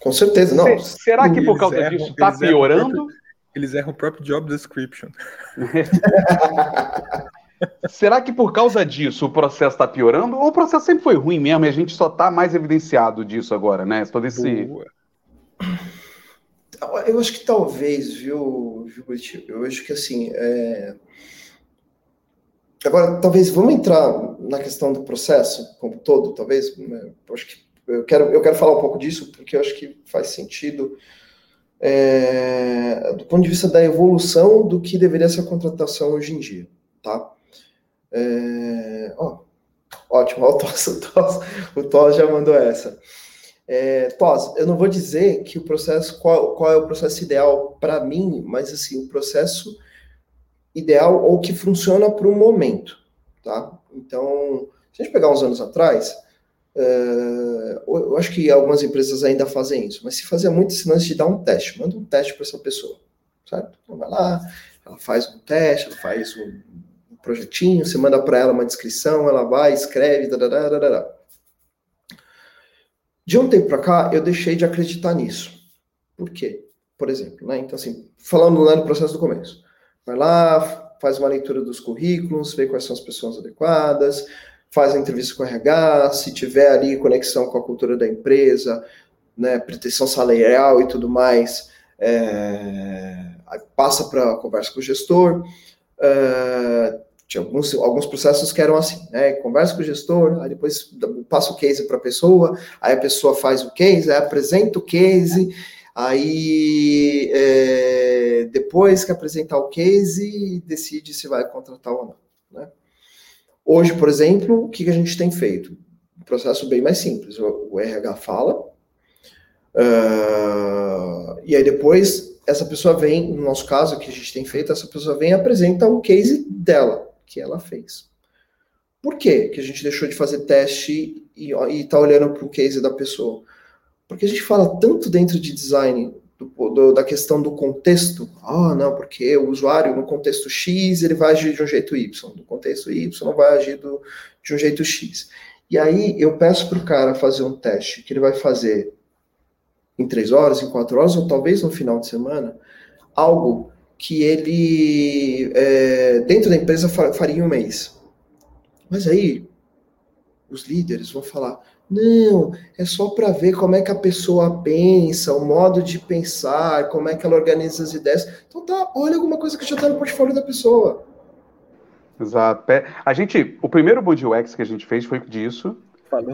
Com certeza, não. Será que por causa disso está piorando? Eles erram o próprio job description. Será que por causa disso o processo está piorando? Ou o processo sempre foi ruim mesmo e a gente só está mais evidenciado disso agora, né? Todo esse. Boa. Eu acho que talvez, viu, viu Eu acho que assim. É... Agora, talvez vamos entrar na questão do processo como todo, talvez. Eu acho que eu quero, eu quero falar um pouco disso, porque eu acho que faz sentido é, do ponto de vista da evolução do que deveria ser a contratação hoje em dia, tá? É, ó, ótimo, ó, o Tos, o Tos, o já mandou essa. É, Tos, eu não vou dizer que o processo, qual, qual é o processo ideal para mim, mas assim, o processo ideal ou que funciona para o momento, tá? Então, se a gente pegar uns anos atrás, uh, eu acho que algumas empresas ainda fazem isso, mas se fazia muito esse lance de dar um teste, manda um teste para essa pessoa, certo? Então vai lá, ela faz um teste, ela faz um projetinho, você manda para ela uma descrição, ela vai, escreve, dadadadadada. De um tempo para cá, eu deixei de acreditar nisso. Por quê? Por exemplo, né? Então, assim, falando lá no processo do começo. Vai lá, faz uma leitura dos currículos, vê quais são as pessoas adequadas, faz a entrevista com o RH, se tiver ali conexão com a cultura da empresa, né, pretensão salarial e tudo mais, é, passa para conversa com o gestor. Uh, tinha alguns, alguns processos que eram assim, né? Conversa com o gestor, aí depois passa o case para a pessoa, aí a pessoa faz o case, aí apresenta o case, aí é, depois que apresentar o case, decide se vai contratar ou não. Né? Hoje, por exemplo, o que, a gente tem feito? Um processo bem mais simples. O, RH fala, uh, e aí depois essa pessoa vem, no nosso caso que a gente tem feito, essa pessoa vem e apresenta o case dela que ela fez. Por que que a gente deixou de fazer teste e está olhando para o case da pessoa? Porque a gente fala tanto dentro de design do, do, da questão do contexto. Ah, não, porque o usuário no contexto X ele vai agir de um jeito Y, no contexto Y vai agir do, de um jeito X. E aí eu peço para o cara fazer um teste que ele vai fazer em três horas, em quatro horas, ou talvez no final de semana, algo que ele, é, dentro da empresa, faria em um mês. Mas aí, os líderes vão falar: não, é só para ver como é que a pessoa pensa, o modo de pensar, como é que ela organiza as ideias. Então tá, olha alguma coisa que já está no portfólio da pessoa. Exato. É, a gente, o primeiro Body UX que a gente fez foi disso.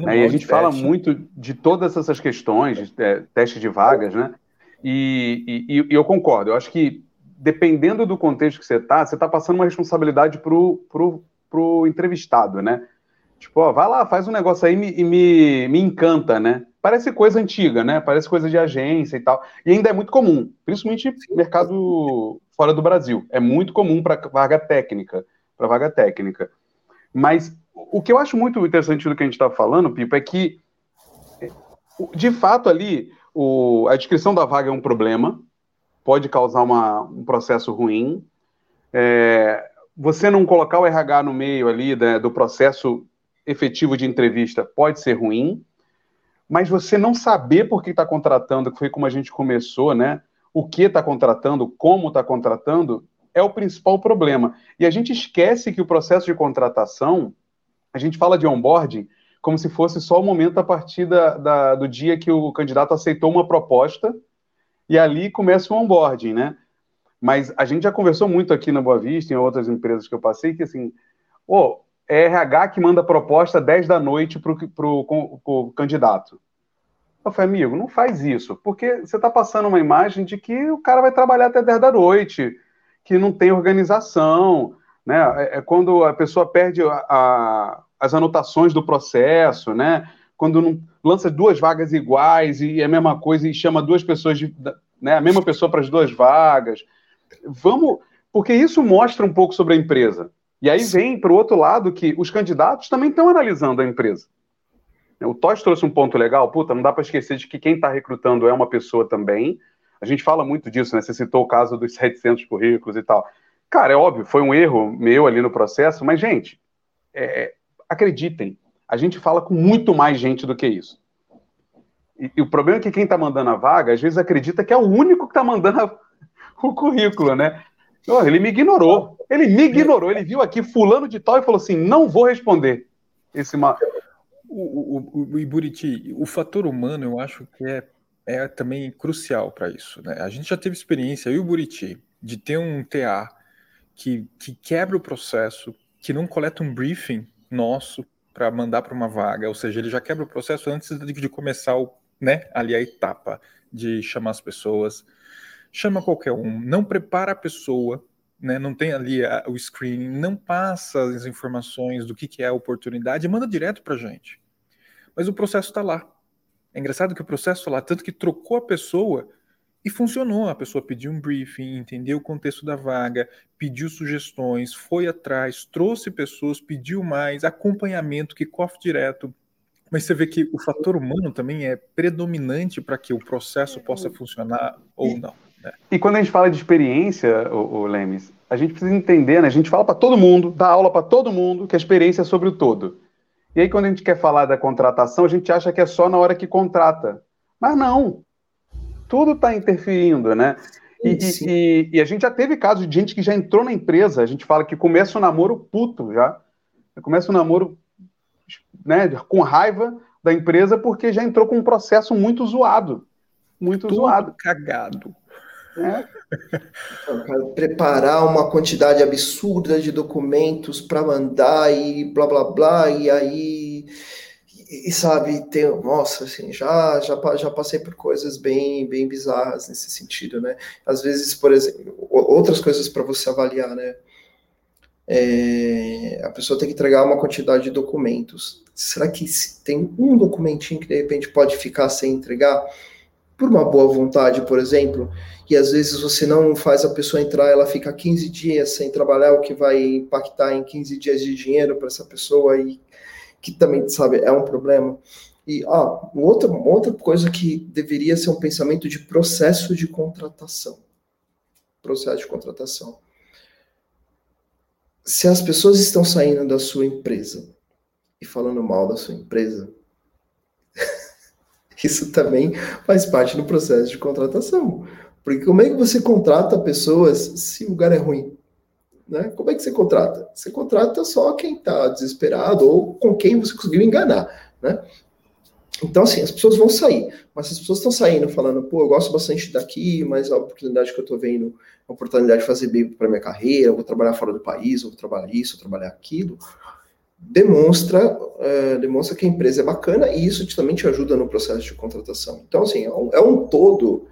Né, e a gente fala muito de todas essas questões, de, é, teste de vagas, né? E, e, e, eu concordo. Eu acho que dependendo do contexto que você está, você está passando uma responsabilidade pro, pro entrevistado, né? Tipo, ó, vai lá, faz um negócio aí e me, me, me encanta, né? Parece coisa antiga, né? Parece coisa de agência e tal. E ainda é muito comum, principalmente no mercado fora do Brasil. É muito comum para vaga técnica, para vaga técnica. Mas o que eu acho muito interessante do que a gente está falando, Pipo, é que de fato ali o, a descrição da vaga é um problema, pode causar uma, um processo ruim. É, você não colocar o RH no meio ali né, do processo efetivo de entrevista pode ser ruim, mas você não saber por que está contratando, que foi como a gente começou, né? O que está contratando, como está contratando, é o principal problema. E a gente esquece que o processo de contratação, a gente fala de onboarding como se fosse só o momento a partir da, da, do dia que o candidato aceitou uma proposta e ali começa o onboarding, né? Mas a gente já conversou muito aqui na Boa Vista, em outras empresas que eu passei, que assim, oh, é RH que manda proposta 10 da noite para o candidato. Eu falei, amigo, não faz isso, porque você está passando uma imagem de que o cara vai trabalhar até 10 da noite, que não tem organização, né? É, é quando a pessoa perde a, a, as anotações do processo, né? quando não lança duas vagas iguais e é a mesma coisa e chama duas pessoas de, né, a mesma pessoa para as duas vagas. Vamos, porque isso mostra um pouco sobre a empresa. E aí vem para o outro lado que os candidatos também estão analisando a empresa. O Tosh trouxe um ponto legal, puta, não dá para esquecer de que quem está recrutando é uma pessoa também. A gente fala muito disso, né? Você citou o caso dos 700 currículos e tal. Cara, é óbvio, foi um erro meu ali no processo, mas, gente, é, acreditem, a gente fala com muito mais gente do que isso. E, e o problema é que quem está mandando a vaga, às vezes acredita que é o único que está mandando a, o currículo, né? Ele me ignorou. Ele me ignorou. Ele viu aqui fulano de tal e falou assim: não vou responder. Esse ma... o, o, o Iburiti, o fator humano, eu acho que é, é também crucial para isso. Né? A gente já teve experiência, eu e o Buriti, de ter um TA que, que quebra o processo, que não coleta um briefing nosso para mandar para uma vaga, ou seja, ele já quebra o processo antes de, de começar o, né, ali a etapa de chamar as pessoas. Chama qualquer um, não prepara a pessoa, né, não tem ali a, o screening, não passa as informações do que, que é a oportunidade, manda direto para gente. Mas o processo está lá. É engraçado que o processo lá, tanto que trocou a pessoa e funcionou. A pessoa pediu um briefing, entendeu o contexto da vaga, pediu sugestões, foi atrás, trouxe pessoas, pediu mais, acompanhamento, que cofre direto. Mas você vê que o fator humano também é predominante para que o processo possa funcionar ou não. E quando a gente fala de experiência, o, o Lemes, a gente precisa entender, né? A gente fala para todo mundo, dá aula para todo mundo, que a experiência é sobre o todo. E aí, quando a gente quer falar da contratação, a gente acha que é só na hora que contrata. Mas não. Tudo está interferindo, né? E, e, e, a gente já teve casos de gente que já entrou na empresa, a gente fala que começa o namoro puto já. Começa o namoro né, com raiva da empresa porque já entrou com um processo muito zoado. Muito Tudo zoado. cagado. É. Então, preparar uma quantidade absurda de documentos para mandar e blá blá blá, e aí, e, sabe, tem, nossa, assim, já, já, já passei por coisas bem, bem bizarras nesse sentido, né? Às vezes, por exemplo, outras coisas para você avaliar, né? É, a pessoa tem que entregar uma quantidade de documentos. Será que tem um documentinho que de repente pode ficar sem entregar? Por uma boa vontade, por exemplo, e às vezes você não faz a pessoa entrar, ela fica 15 dias sem trabalhar, o que vai impactar em 15 dias de dinheiro para essa pessoa e que também, sabe, é um problema. E ah, outra, outra coisa que deveria ser um pensamento de processo de contratação. Processo de contratação. Se as pessoas estão saindo da sua empresa e falando mal da sua empresa, isso também faz parte do processo de contratação. Porque como é que você contrata pessoas se o lugar é ruim? Né? Como é que você contrata? Você contrata só quem está desesperado ou com quem você conseguiu enganar, né? Então, assim, as pessoas vão sair, mas as pessoas estão saindo falando, pô, eu gosto bastante daqui, mas a oportunidade que eu estou vendo uma oportunidade de fazer bem para minha carreira, eu vou trabalhar fora do país, eu vou trabalhar isso, vou trabalhar aquilo, demonstra, é, demonstra que a empresa é bacana e isso também te ajuda no processo de contratação. Então, assim, é um, é um todo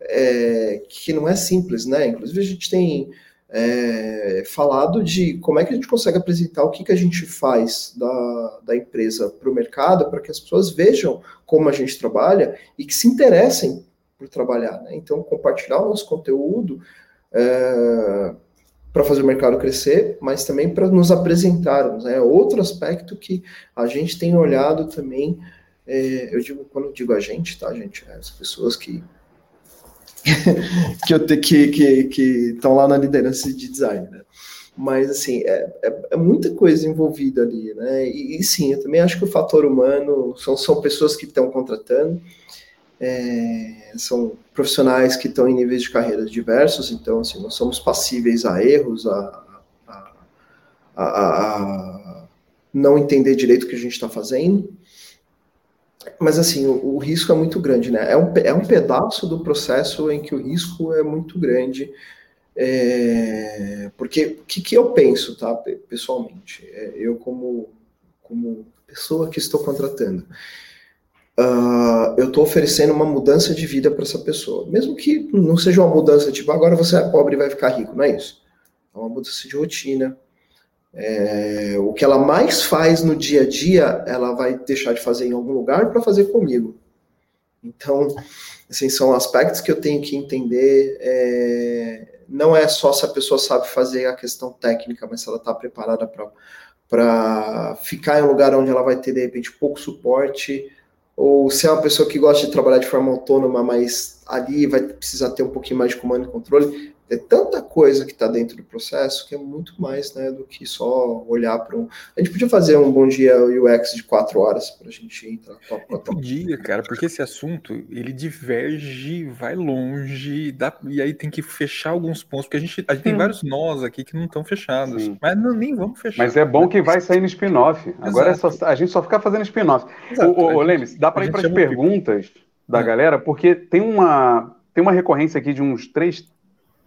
é, que não é simples, né? Inclusive a gente tem é, falado de como é que a gente consegue apresentar o que, que a gente faz da, da empresa para o mercado, para que as pessoas vejam como a gente trabalha e que se interessem por trabalhar. Né? Então, compartilhar o nosso conteúdo é, para fazer o mercado crescer, mas também para nos apresentarmos. Né? Outro aspecto que a gente tem olhado também, é, eu digo, quando eu digo a gente, tá, gente? É as pessoas que que eu que que que estão lá na liderança de design, né? Mas assim é, é, é, muita coisa envolvida ali, né? E, e, sim, eu também acho que o fator humano são são pessoas que estão contratando, é, são profissionais que estão em níveis de carreira diversos, então assim nós somos passíveis a erros, a, a, a, a não entender direito o que a gente está fazendo mas assim, o, o, risco é muito grande, né? É um, é um pedaço do processo em que o risco é muito grande. É, porque o que, que, eu penso, tá, pessoalmente? É, eu, como, como pessoa que estou contratando, uh, eu estou oferecendo uma mudança de vida para essa pessoa. Mesmo que não seja uma mudança tipo, agora você é pobre e vai ficar rico, não é isso. É uma mudança de rotina, é, o que ela mais faz no dia a dia, ela vai deixar de fazer em algum lugar para fazer comigo. Então, assim, são aspectos que eu tenho que entender. É, não é só se a pessoa sabe fazer a questão técnica, mas se ela está preparada para ficar em um lugar onde ela vai ter, de repente, pouco suporte, ou se é uma pessoa que gosta de trabalhar de forma autônoma, mas ali vai precisar ter um pouquinho mais de comando e controle é tanta coisa que está dentro do processo que é muito mais né, do que só olhar para um. A gente podia fazer um bom dia UX de quatro horas para a gente entrar top a top. Podia, cara, porque esse assunto ele diverge, vai longe, dá, e aí tem que fechar alguns pontos, porque a gente, a gente tem hum. vários nós aqui que não estão fechados, Sim. mas não, nem vamos fechar. Mas é bom que vai sair no spin-off. Agora é só, a gente só ficar fazendo spin-off. Ô, ô, Lemes, dá para ir para as perguntas da hum. galera, porque tem uma, tem uma recorrência aqui de uns três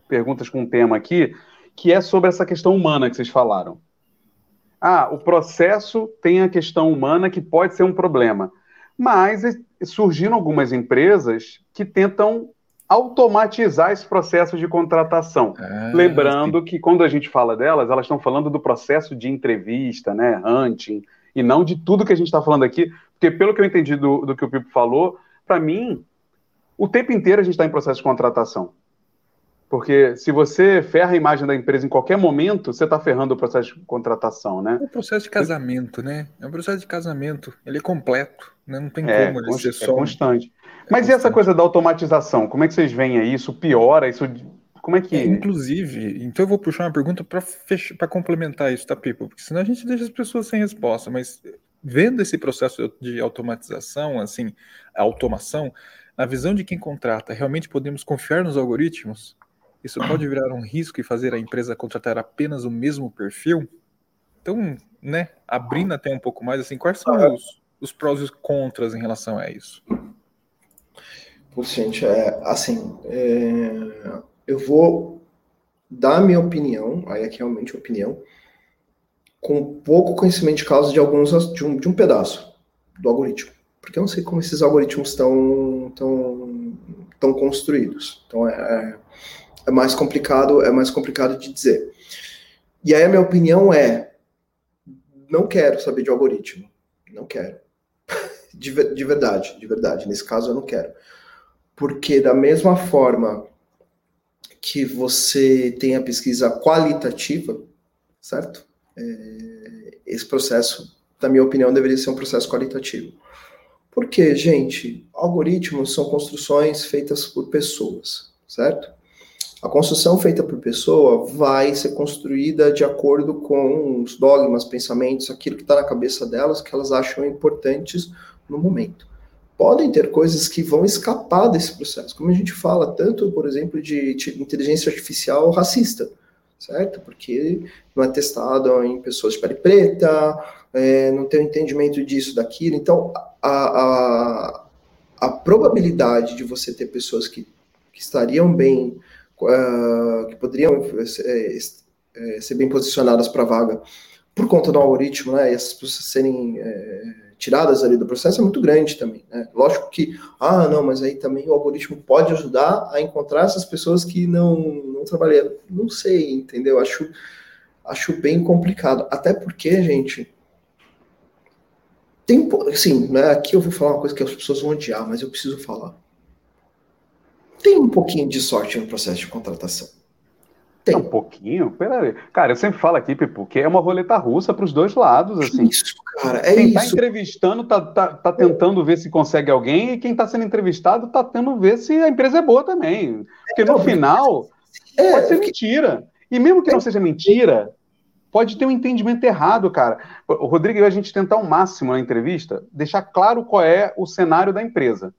perguntas com um tema aqui, que é sobre essa questão humana que vocês falaram. Ah, o processo tem a questão humana que pode ser um problema. Mas surgiram algumas empresas que tentam automatizar esse processo de contratação. Ah, Lembrando que quando a gente fala delas, elas estão falando do processo de entrevista, né, hunting e não de tudo que a gente está falando aqui, porque pelo que eu entendi do, do que o Pipo falou, para mim, o tempo inteiro a gente está em processo de contratação. Porque se você ferra a imagem da empresa em qualquer momento, você está ferrando o processo de contratação, né? É um processo de casamento, né? É um processo de casamento. Ele é completo, né? Não tem é, como ele ser é só. constante. É Mas e essa constante. coisa da automatização? Como é que vocês veem aí? Isso piora? Isso como é que. É, inclusive, então eu vou puxar uma pergunta para fech... complementar isso, tá, Pipo? Porque senão a gente deixa as pessoas sem resposta. Mas vendo esse processo de automatização, assim, a automação, na visão de quem contrata, realmente podemos confiar nos algoritmos? Isso pode virar um risco e fazer a empresa contratar apenas o mesmo perfil? Então, né, abrindo até um pouco mais, assim, quais são os, os prós e os contras em relação a isso? Putz, gente, é, assim, é, eu vou dar a minha opinião, aí é realmente opinião, com pouco conhecimento de causa de alguns de um, de um pedaço do algoritmo, porque eu não sei como esses algoritmos estão tão, tão construídos. Então é, é mais complicado, é mais complicado de dizer. E aí a minha opinião é, não quero saber de algoritmo, não quero, de, de verdade, de verdade. Nesse caso eu não quero, porque da mesma forma que você tem a pesquisa qualitativa, certo? É, esse processo, na minha opinião, deveria ser um processo qualitativo. Porque, gente, algoritmos são construções feitas por pessoas, certo? A construção feita por pessoa vai ser construída de acordo com os dogmas, pensamentos, aquilo que está na cabeça delas, que elas acham importantes no momento podem ter coisas que vão escapar desse processo, como a gente fala tanto, por exemplo, de, inteligência artificial racista, certo? Porque não é testado em pessoas de pele preta, é, não tem um entendimento disso, daquilo. Então, a, a, a, probabilidade de você ter pessoas que, que estariam bem, uh, que poderiam é, é, ser bem posicionadas para a vaga por conta do algoritmo, né, e essas pessoas serem é, tiradas ali do processo é muito grande também. Né? Lógico que, ah, não, mas aí também o algoritmo pode ajudar a encontrar essas pessoas que não, não trabalharam. Não sei, entendeu? Acho, acho bem complicado. Até porque, gente, tem, assim, né, aqui eu vou falar uma coisa que as pessoas vão odiar, mas eu preciso falar. Tem um pouquinho de sorte no processo de contratação. Tem. Um pouquinho? Peraí. Cara, eu sempre falo aqui, Pipo, que é uma roleta russa para os dois lados. Assim. Isso, cara. É quem está entrevistando tá, tá, tá tentando ver se consegue alguém, e quem está sendo entrevistado está tentando ver se a empresa é boa também. Porque no final, é, pode ser mentira. E mesmo que não seja mentira, pode ter um entendimento errado, cara. O Rodrigo e a gente tentar o máximo na entrevista, deixar claro qual é o cenário da empresa.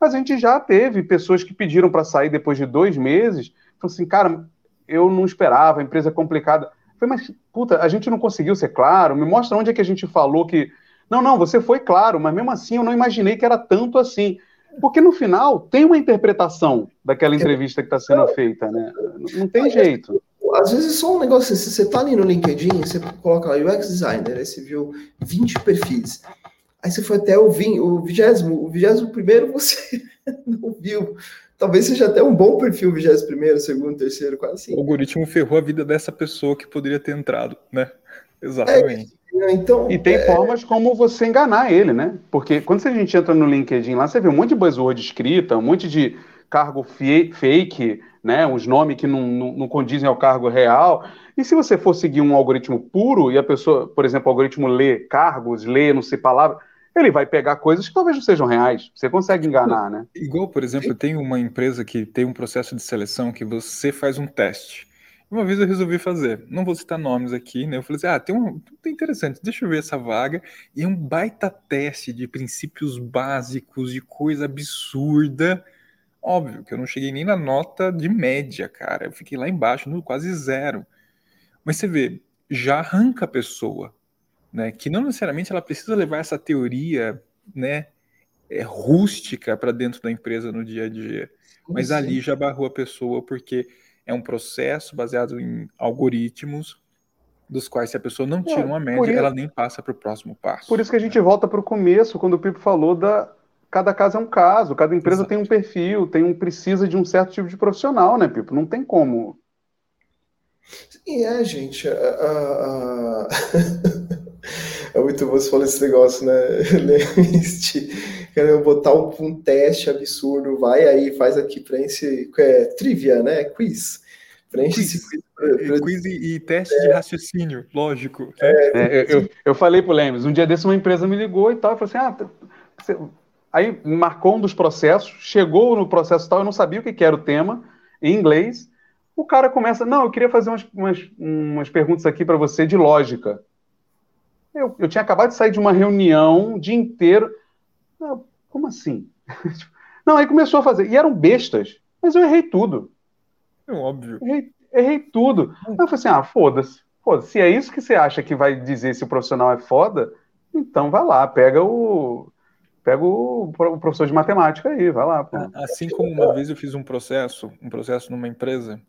Mas a gente já teve pessoas que pediram para sair depois de dois meses, falaram assim, cara, eu não esperava, a empresa é complicada. Eu falei, mas, puta, a gente não conseguiu ser claro, me mostra onde é que a gente falou que. Não, não, você foi claro, mas mesmo assim eu não imaginei que era tanto assim. Porque no final tem uma interpretação daquela entrevista que está sendo feita, né? Não tem jeito. Às vezes só um negócio, se você tá ali no LinkedIn, você coloca lá UX Designer, aí você viu 20 perfis. Aí você foi até o 20, o 20, o 21 primeiro você não viu. Talvez seja até um bom perfil, 21 segundo, terceiro, quase assim. O algoritmo ferrou a vida dessa pessoa que poderia ter entrado, né? Exatamente. É, então, e tem é... formas como você enganar ele, né? Porque quando a gente entra no LinkedIn lá, você vê um monte de buzzword escrita, um monte de cargo fake, né? Uns nomes que não, não, não condizem ao cargo real. E se você for seguir um algoritmo puro e a pessoa, por exemplo, o algoritmo lê cargos, lê não sei palavras, ele vai pegar coisas que talvez não sejam reais. Você consegue enganar, né? Igual, por exemplo, tem uma empresa que tem um processo de seleção que você faz um teste. Uma vez eu resolvi fazer, não vou citar nomes aqui, né? Eu falei assim: ah, tem um. Tem interessante, deixa eu ver essa vaga. E é um baita teste de princípios básicos, de coisa absurda. Óbvio que eu não cheguei nem na nota de média, cara. Eu fiquei lá embaixo, no quase zero. Mas você vê, já arranca a pessoa né? Que não necessariamente ela precisa levar essa teoria, né? É, rústica para dentro da empresa no dia a dia. Mas Sim. ali já barrou a pessoa porque é um processo baseado em algoritmos dos quais se a pessoa não tira é, uma média, isso, ela nem passa para o próximo passo. Por isso que a gente volta para o começo, quando o Pipo falou da cada caso é um caso, cada empresa Exato. tem um perfil, tem um precisa de um certo tipo de profissional, né, Pipo? Não tem como. Sim, é, gente. Uh, uh... É muito você falou esse negócio, né? Querendo botar um, um, teste absurdo, vai aí, faz aqui, preenche. É, trivia, né? Quiz. Preenche quiz. esse quiz. Pra... Quiz e, e teste é. de raciocínio, lógico. É, é, eu, eu falei pro Lemes, um dia desse uma empresa me ligou e tal, e falou assim: ah, você... aí marcou um dos processos, chegou no processo tal, eu não sabia o que, que era o tema, em inglês. O cara começa, não, eu queria fazer umas, umas, umas perguntas aqui para você de lógica. Eu, eu tinha acabado de sair de uma reunião o dia inteiro. Não, como assim? Não, aí começou a fazer. E eram bestas, mas eu errei tudo. É óbvio. Errei, errei tudo. Aí eu falei assim: ah, foda-se. Foda se é isso que você acha que vai dizer se o profissional é foda, então vai lá, pega o. Pega o, o professor de matemática aí, vai lá. Pô. Assim como uma vez eu fiz um processo, um processo numa empresa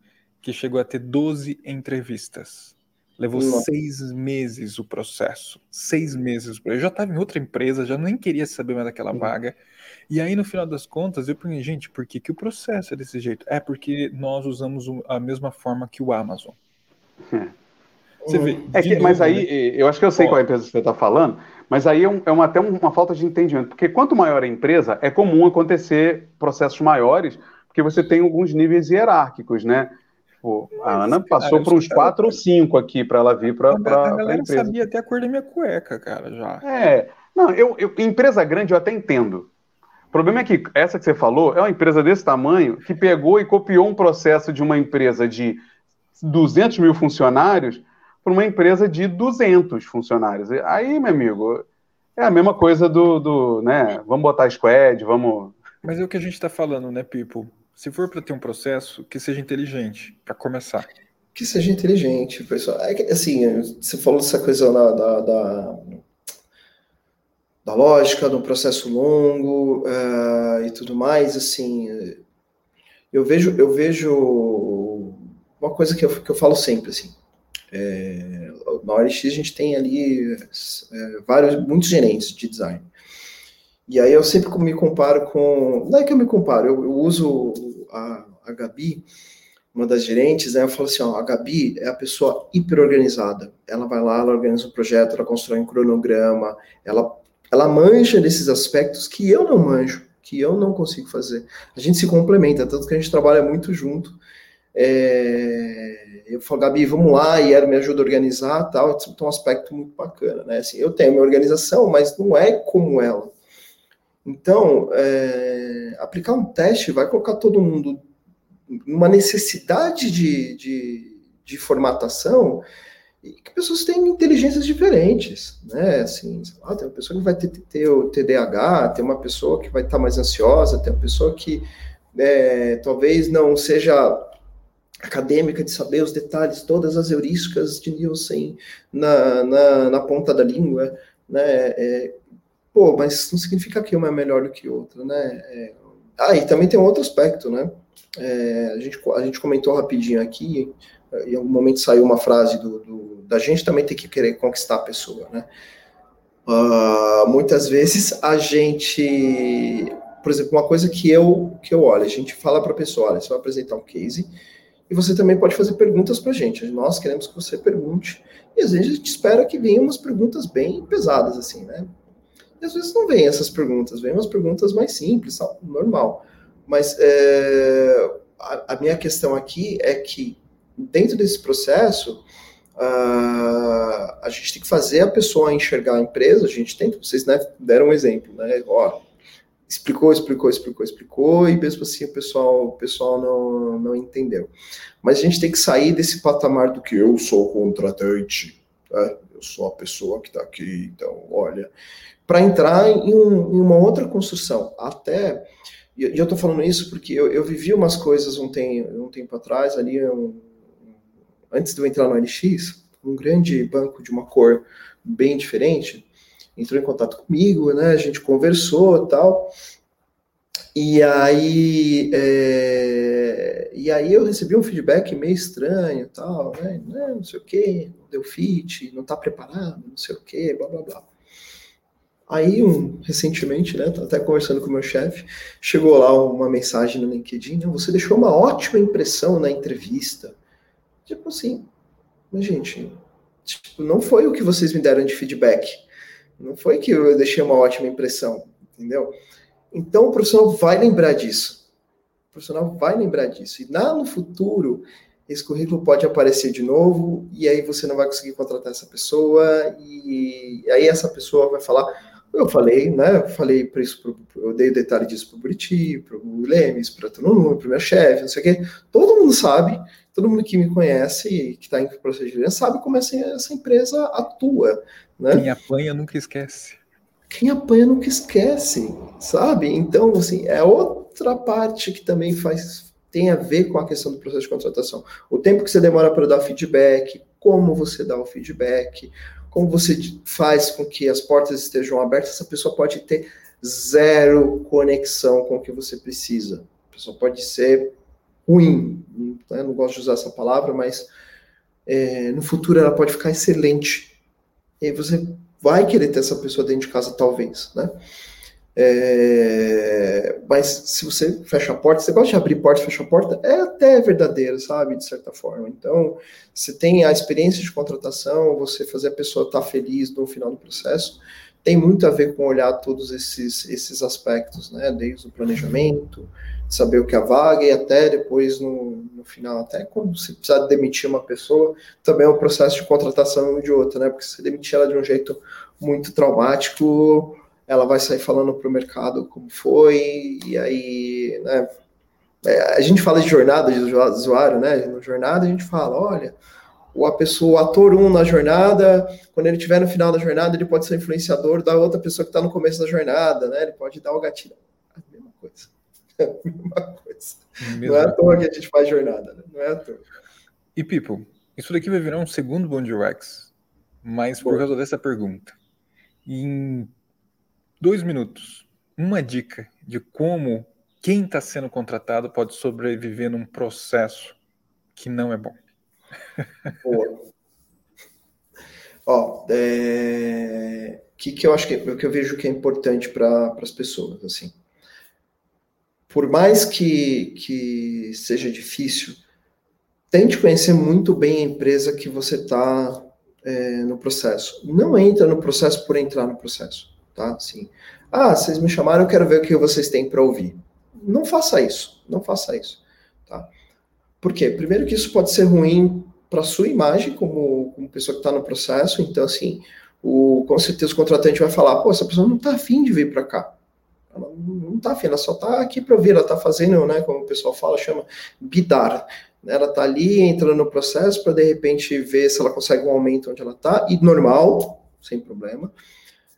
que chegou a ter 12 entrevistas. Levou Nossa. seis meses o processo. Seis meses. Eu já estava em outra empresa, já nem queria saber mais daquela vaga. E aí, no final das contas, eu perguntei, gente, por que, que o processo é desse jeito? É porque nós usamos a mesma forma que o Amazon. É. Você vê, é que, novo, mas aí, né? eu acho que eu sei Ó, qual é a empresa que você está falando, mas aí é, um, é uma, até uma falta de entendimento. Porque quanto maior a empresa, é comum acontecer processos maiores, porque você tem alguns níveis hierárquicos, né? Tipo, a Ana passou cara, por uns quatro ou cinco aqui para ela vir para a empresa. Galera sabia até a cor da minha cueca, cara, já. É. Não, eu, eu, empresa grande eu até entendo. O problema é que essa que você falou é uma empresa desse tamanho que pegou e copiou um processo de uma empresa de 200 mil funcionários para uma empresa de 200 funcionários. Aí, meu amigo, é a mesma coisa do, do né? Vamos botar squad, vamos. Mas é o que a gente está falando, né, People? Se for para ter um processo, que seja inteligente, para começar. Que seja inteligente, pessoal. É que, assim, você falou dessa coisa da, da, da, da lógica, do processo longo uh, e tudo mais, assim, eu vejo, eu vejo uma coisa que eu, que eu falo sempre, assim, é, na OLX a gente tem ali é, vários, muitos gerentes de design. E aí eu sempre me comparo com. Não é que eu me comparo, eu, eu uso a, a Gabi, uma das gerentes, né, eu falo assim, ó, a Gabi é a pessoa hiper organizada. Ela vai lá, ela organiza um projeto, ela constrói um cronograma, ela, ela manja desses aspectos que eu não manjo, que eu não consigo fazer. A gente se complementa, tanto que a gente trabalha muito junto. É, eu falo, Gabi, vamos lá, e ela me ajuda a organizar tal, então é um aspecto muito bacana, né? Assim, eu tenho minha organização, mas não é como ela. Então, é, aplicar um teste vai colocar todo mundo numa necessidade de, de, de formatação e que pessoas têm inteligências diferentes, né? Assim, lá, tem uma pessoa que vai ter, ter o TDAH, tem uma pessoa que vai estar mais ansiosa, tem uma pessoa que é, talvez não seja acadêmica de saber os detalhes, todas as heurísticas de Nielsen na, na, na ponta da língua, né? É, pô, mas não significa que uma é melhor do que outra, né? É... Ah, e também tem um outro aspecto, né? É, a, gente, a gente comentou rapidinho aqui, em algum momento saiu uma frase do, do da gente também tem que querer conquistar a pessoa, né? Uh, muitas vezes a gente, por exemplo, uma coisa que eu que eu olho, a gente fala para a pessoa, olha, você vai apresentar um case e você também pode fazer perguntas para a gente. Nós queremos que você pergunte e às vezes a gente espera que venham umas perguntas bem pesadas assim, né? E às vezes não vem essas perguntas, vem umas perguntas mais simples, normal. Mas é, a, a, minha questão aqui é que, dentro desse processo, uh, a gente tem que fazer a pessoa enxergar a empresa, a gente tem, vocês né, deram um exemplo, né? Ó, explicou, explicou, explicou, explicou, e mesmo assim o pessoal, o pessoal não, não entendeu. Mas a gente tem que sair desse patamar do que eu sou contratante, né? eu sou a pessoa que está aqui, então, olha, para entrar em, um, em, uma outra construção. Até, e eu estou falando isso porque eu, eu, vivi umas coisas um, tem, um tempo atrás, ali, um, antes de eu entrar no LX, um grande banco de uma cor bem diferente entrou em contato comigo, né? A gente conversou tal. E aí, é, e aí eu recebi um feedback meio estranho, tal, né? Não, sei o que, não deu fit, não está preparado, não sei o que, blá blá blá. Aí, um, recentemente, né, até conversando com o meu chefe, chegou lá uma mensagem no LinkedIn, né, você deixou uma ótima impressão na entrevista. Tipo assim, mas gente, tipo, não foi o que vocês me deram de feedback. Não foi que eu deixei uma ótima impressão, entendeu? Então o profissional vai lembrar disso. O profissional vai lembrar disso. E lá no futuro, esse currículo pode aparecer de novo, e aí você não vai conseguir contratar essa pessoa, e aí essa pessoa vai falar. Eu falei, né? Eu falei para isso, pro, eu dei o detalhe disso para o Buriti, para o Lemes, para todo mundo, para o meu chefe, não sei o quê. Todo mundo sabe, todo mundo que me conhece e que está em processo de sabe como essa, essa empresa atua. Né? Quem apanha nunca esquece. Quem apanha nunca esquece, sabe? Então, assim, é outra parte que também faz tem a ver com a questão do processo de contratação. O tempo que você demora para dar feedback, como você dá o feedback, como você faz com que as portas estejam abertas, essa pessoa pode ter zero conexão com o que você precisa. A pessoa pode ser ruim, né? não gosto de usar essa palavra, mas é, no futuro ela pode ficar excelente. E você vai querer ter essa pessoa dentro de casa, talvez, né? É, mas se você fecha a porta, você gosta de abrir porta fechar a porta, é até verdadeiro, sabe, de certa forma. Então, você tem a experiência de contratação, você fazer a pessoa estar tá feliz no final do processo, tem muito a ver com olhar todos esses, esses aspectos, né, desde o planejamento, saber o que é a vaga e até depois no, no final, até quando você precisar demitir uma pessoa, também é um processo de contratação de outra, né, porque se você demitir ela de um jeito muito traumático, ela vai sair falando para o mercado como foi, e aí, né, é, a gente fala de jornada de usuário, né, no jornada a gente fala, olha, o, a pessoa, o ator 1 um na jornada, quando ele estiver no final da jornada, ele pode ser influenciador da outra pessoa que está no começo da jornada, né, ele pode dar o gatilho, a mesma coisa, a mesma coisa, não é à toa que a gente faz jornada, né? não é à toa. E, people, isso daqui vai virar um segundo Bond Rex, mas por causa dessa pergunta. Em dois minutos, uma dica de como quem está sendo contratado pode sobreviver num processo que não é bom. Boa. Ó, é... que que eu acho que, que eu vejo que é importante para as pessoas, assim. Por mais que, que seja difícil, tente conhecer muito bem a empresa que você está é, no processo. Não entra no processo por entrar no processo tá? Assim, ah, vocês me chamaram, eu quero ver o que vocês têm para ouvir. Não faça isso, não faça isso, tá? Por quê? Primeiro que isso pode ser ruim para sua imagem como, como pessoa que está no processo, então assim, o, com certeza o contratante vai falar, pô, essa pessoa não está afim de vir para cá. Ela não está afim, ela só está aqui para ouvir, ela está fazendo, né, como o pessoal fala, chama bidar. Né? Ela está ali, entrando no processo para de repente ver se ela consegue um aumento onde ela está, e normal, sem problema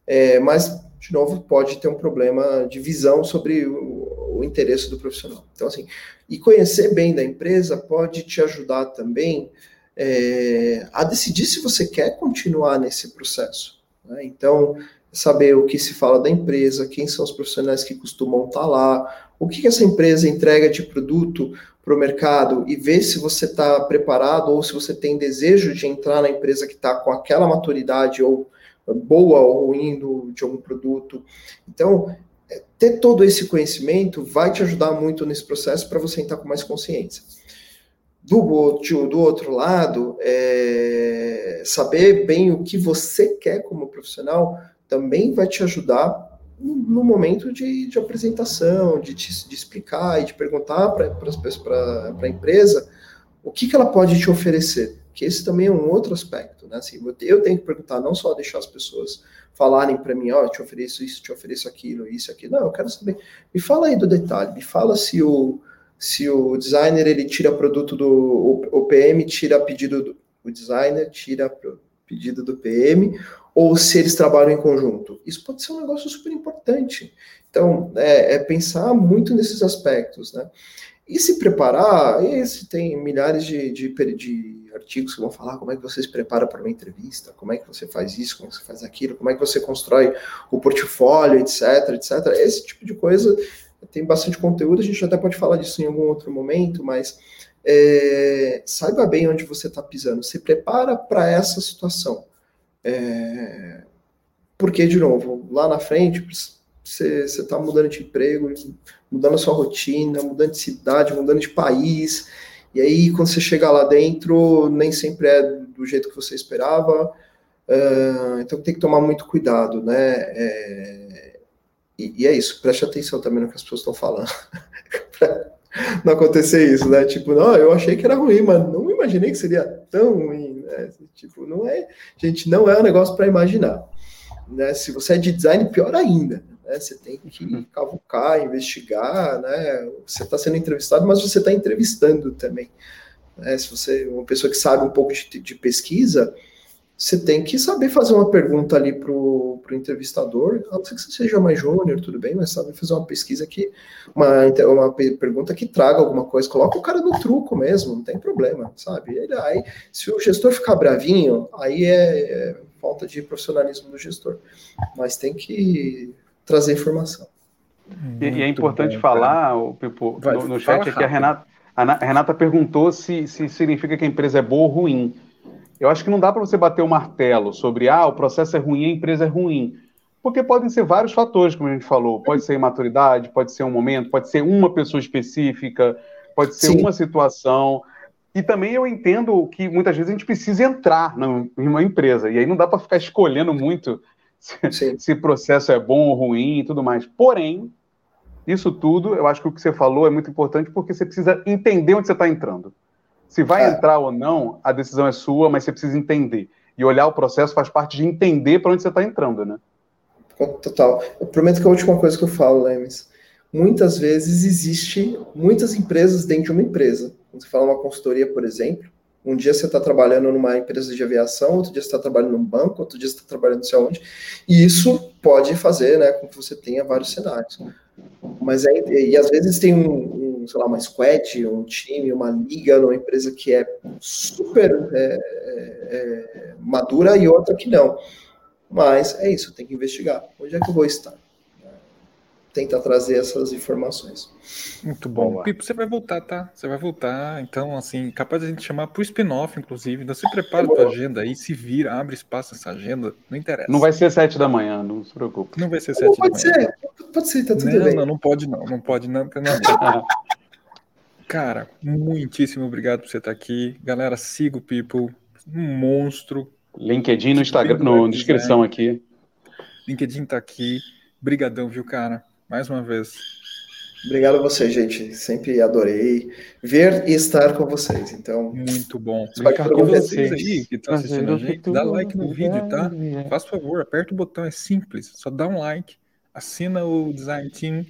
é, mas, de novo, pode ter um problema de visão sobre o, o, interesse do profissional. Então, assim, e conhecer bem da empresa pode te ajudar também é, a decidir se você quer continuar nesse processo. Né? Então, saber o que se fala da empresa, quem são os profissionais que costumam estar lá, o que, que essa empresa entrega de produto para o mercado e ver se você está preparado ou se você tem desejo de entrar na empresa que está com aquela maturidade ou boa ou ruim do, de algum produto. Então, é, ter todo esse conhecimento vai te ajudar muito nesse processo para você entrar com mais consciência. Do, do outro lado, é, saber bem o que você quer como profissional também vai te ajudar no, no momento de, de, apresentação, de, te, de explicar e de perguntar para a empresa o que, que ela pode te oferecer que esse também é um outro aspecto, né? Assim, eu tenho que perguntar, não só deixar as pessoas falarem para mim, ó, oh, te ofereço isso, te ofereço aquilo, isso, aquilo. Não, eu quero saber. Me fala aí do detalhe, me fala se o, se o designer ele tira produto do. O, PM tira pedido do. O designer tira pedido do PM, ou se eles trabalham em conjunto. Isso pode ser um negócio super importante. Então, é, é pensar muito nesses aspectos, né? E se preparar, esse tem milhares de, de, de, artigos que vão falar como é que você se prepara para uma entrevista, como é que você faz isso, como é você faz aquilo, como é que você constrói o portfólio, etc, etc. Esse tipo de coisa tem bastante conteúdo, a gente até pode falar disso em algum outro momento, mas é, saiba bem onde você está pisando, se prepara para essa situação. É, porque, de novo, lá na frente, você está mudando de emprego, mudando a sua rotina, mudando de cidade, mudando de país. E aí, quando você chega lá dentro, nem sempre é do jeito que você esperava. Uh, então tem que tomar muito cuidado, né? É, e, e, é isso, preste atenção também no que as pessoas estão falando. não acontecer isso, né? Tipo, não, eu achei que era ruim, mas não imaginei que seria tão ruim, né? Tipo, não é, gente, não é um negócio para imaginar. Né? Se você é de design, pior ainda. Né? Você tem que cavucar, investigar, né? Você está sendo entrevistado, mas você está entrevistando também. Né? Se você é uma pessoa que sabe um pouco de, de pesquisa, você tem que saber fazer uma pergunta ali para o entrevistador, a não ser que você seja mais júnior, tudo bem, mas sabe fazer uma pesquisa que, uma, uma pergunta que traga alguma coisa, coloca o cara no truco mesmo, não tem problema, sabe? Ele, aí, se o gestor ficar bravinho, aí é, é falta de profissionalismo do gestor, mas tem que trazer informação. E, e, é importante bom, falar, o Pipo, Vai, no, no chat aqui, a Renata, a Renata perguntou se, se significa que a empresa é boa ou ruim. Eu acho que não dá para você bater o martelo sobre, ah, o processo é ruim, a empresa é ruim. Porque podem ser vários fatores, como a gente falou. Pode ser imaturidade, pode ser um momento, pode ser uma pessoa específica, pode ser Sim. uma situação. E também eu entendo que muitas vezes a gente precisa entrar em uma empresa. E aí não dá para ficar escolhendo muito se, se processo é bom ou ruim e tudo mais. Porém, isso tudo, eu acho que o que você falou é muito importante porque você precisa entender onde você está entrando. Se vai é. entrar ou não, a decisão é sua, mas você precisa entender. E olhar o processo faz parte de entender para onde você está entrando, né? Total. Eu prometo que é a última coisa que eu falo, Lemes. Muitas vezes existe muitas empresas dentro de uma empresa. Quando você fala uma consultoria, por exemplo, um dia você está trabalhando numa empresa de aviação, outro dia você está trabalhando num banco, outro dia você está trabalhando não sei onde. E isso pode fazer né, com que você tenha vários cenários. Mas é, e às vezes tem um, sei lá, uma squad, um time, uma liga numa empresa que é super é, é, é, madura e outra que não. Mas é isso, tem que investigar. Onde é que eu vou estar? Tentar trazer essas informações. Muito bom. Pipo, você vai voltar, tá? Você vai voltar. Então, assim, capaz de a gente chamar para o spin-off, inclusive. Então, se prepara a tua agenda aí, se vira, abre espaço nessa agenda. Não interessa. Não vai ser sete da manhã, não se preocupe. Não vai ser sete da manhã. Pode ser, pode ser, tá tudo não, bem. Não, não pode não, não pode não, porque não. Cara, muitíssimo obrigado por você estar aqui. Galera, siga o People, um monstro. LinkedIn no Instagram, na descrição aqui. LinkedIn tá aqui. Brigadão, viu, cara? Mais uma vez. Obrigado a você, gente. Sempre adorei ver e estar com vocês. Então, muito bom. Obrigado a vocês aí que estão assistindo a gente. Dá like no vídeo, tá? Faz favor, aperta o botão, é simples. Só dá um like, assina o Design Team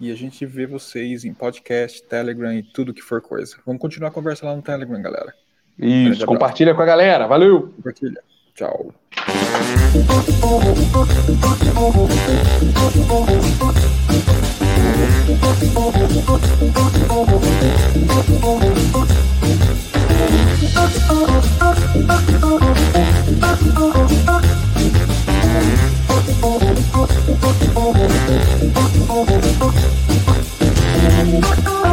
e a gente vê vocês em podcast, Telegram e tudo que for coisa. Vamos continuar a conversa lá no Telegram, galera. Isso, compartilha com a galera. Valeu! Compartilha. Ciao. Oh,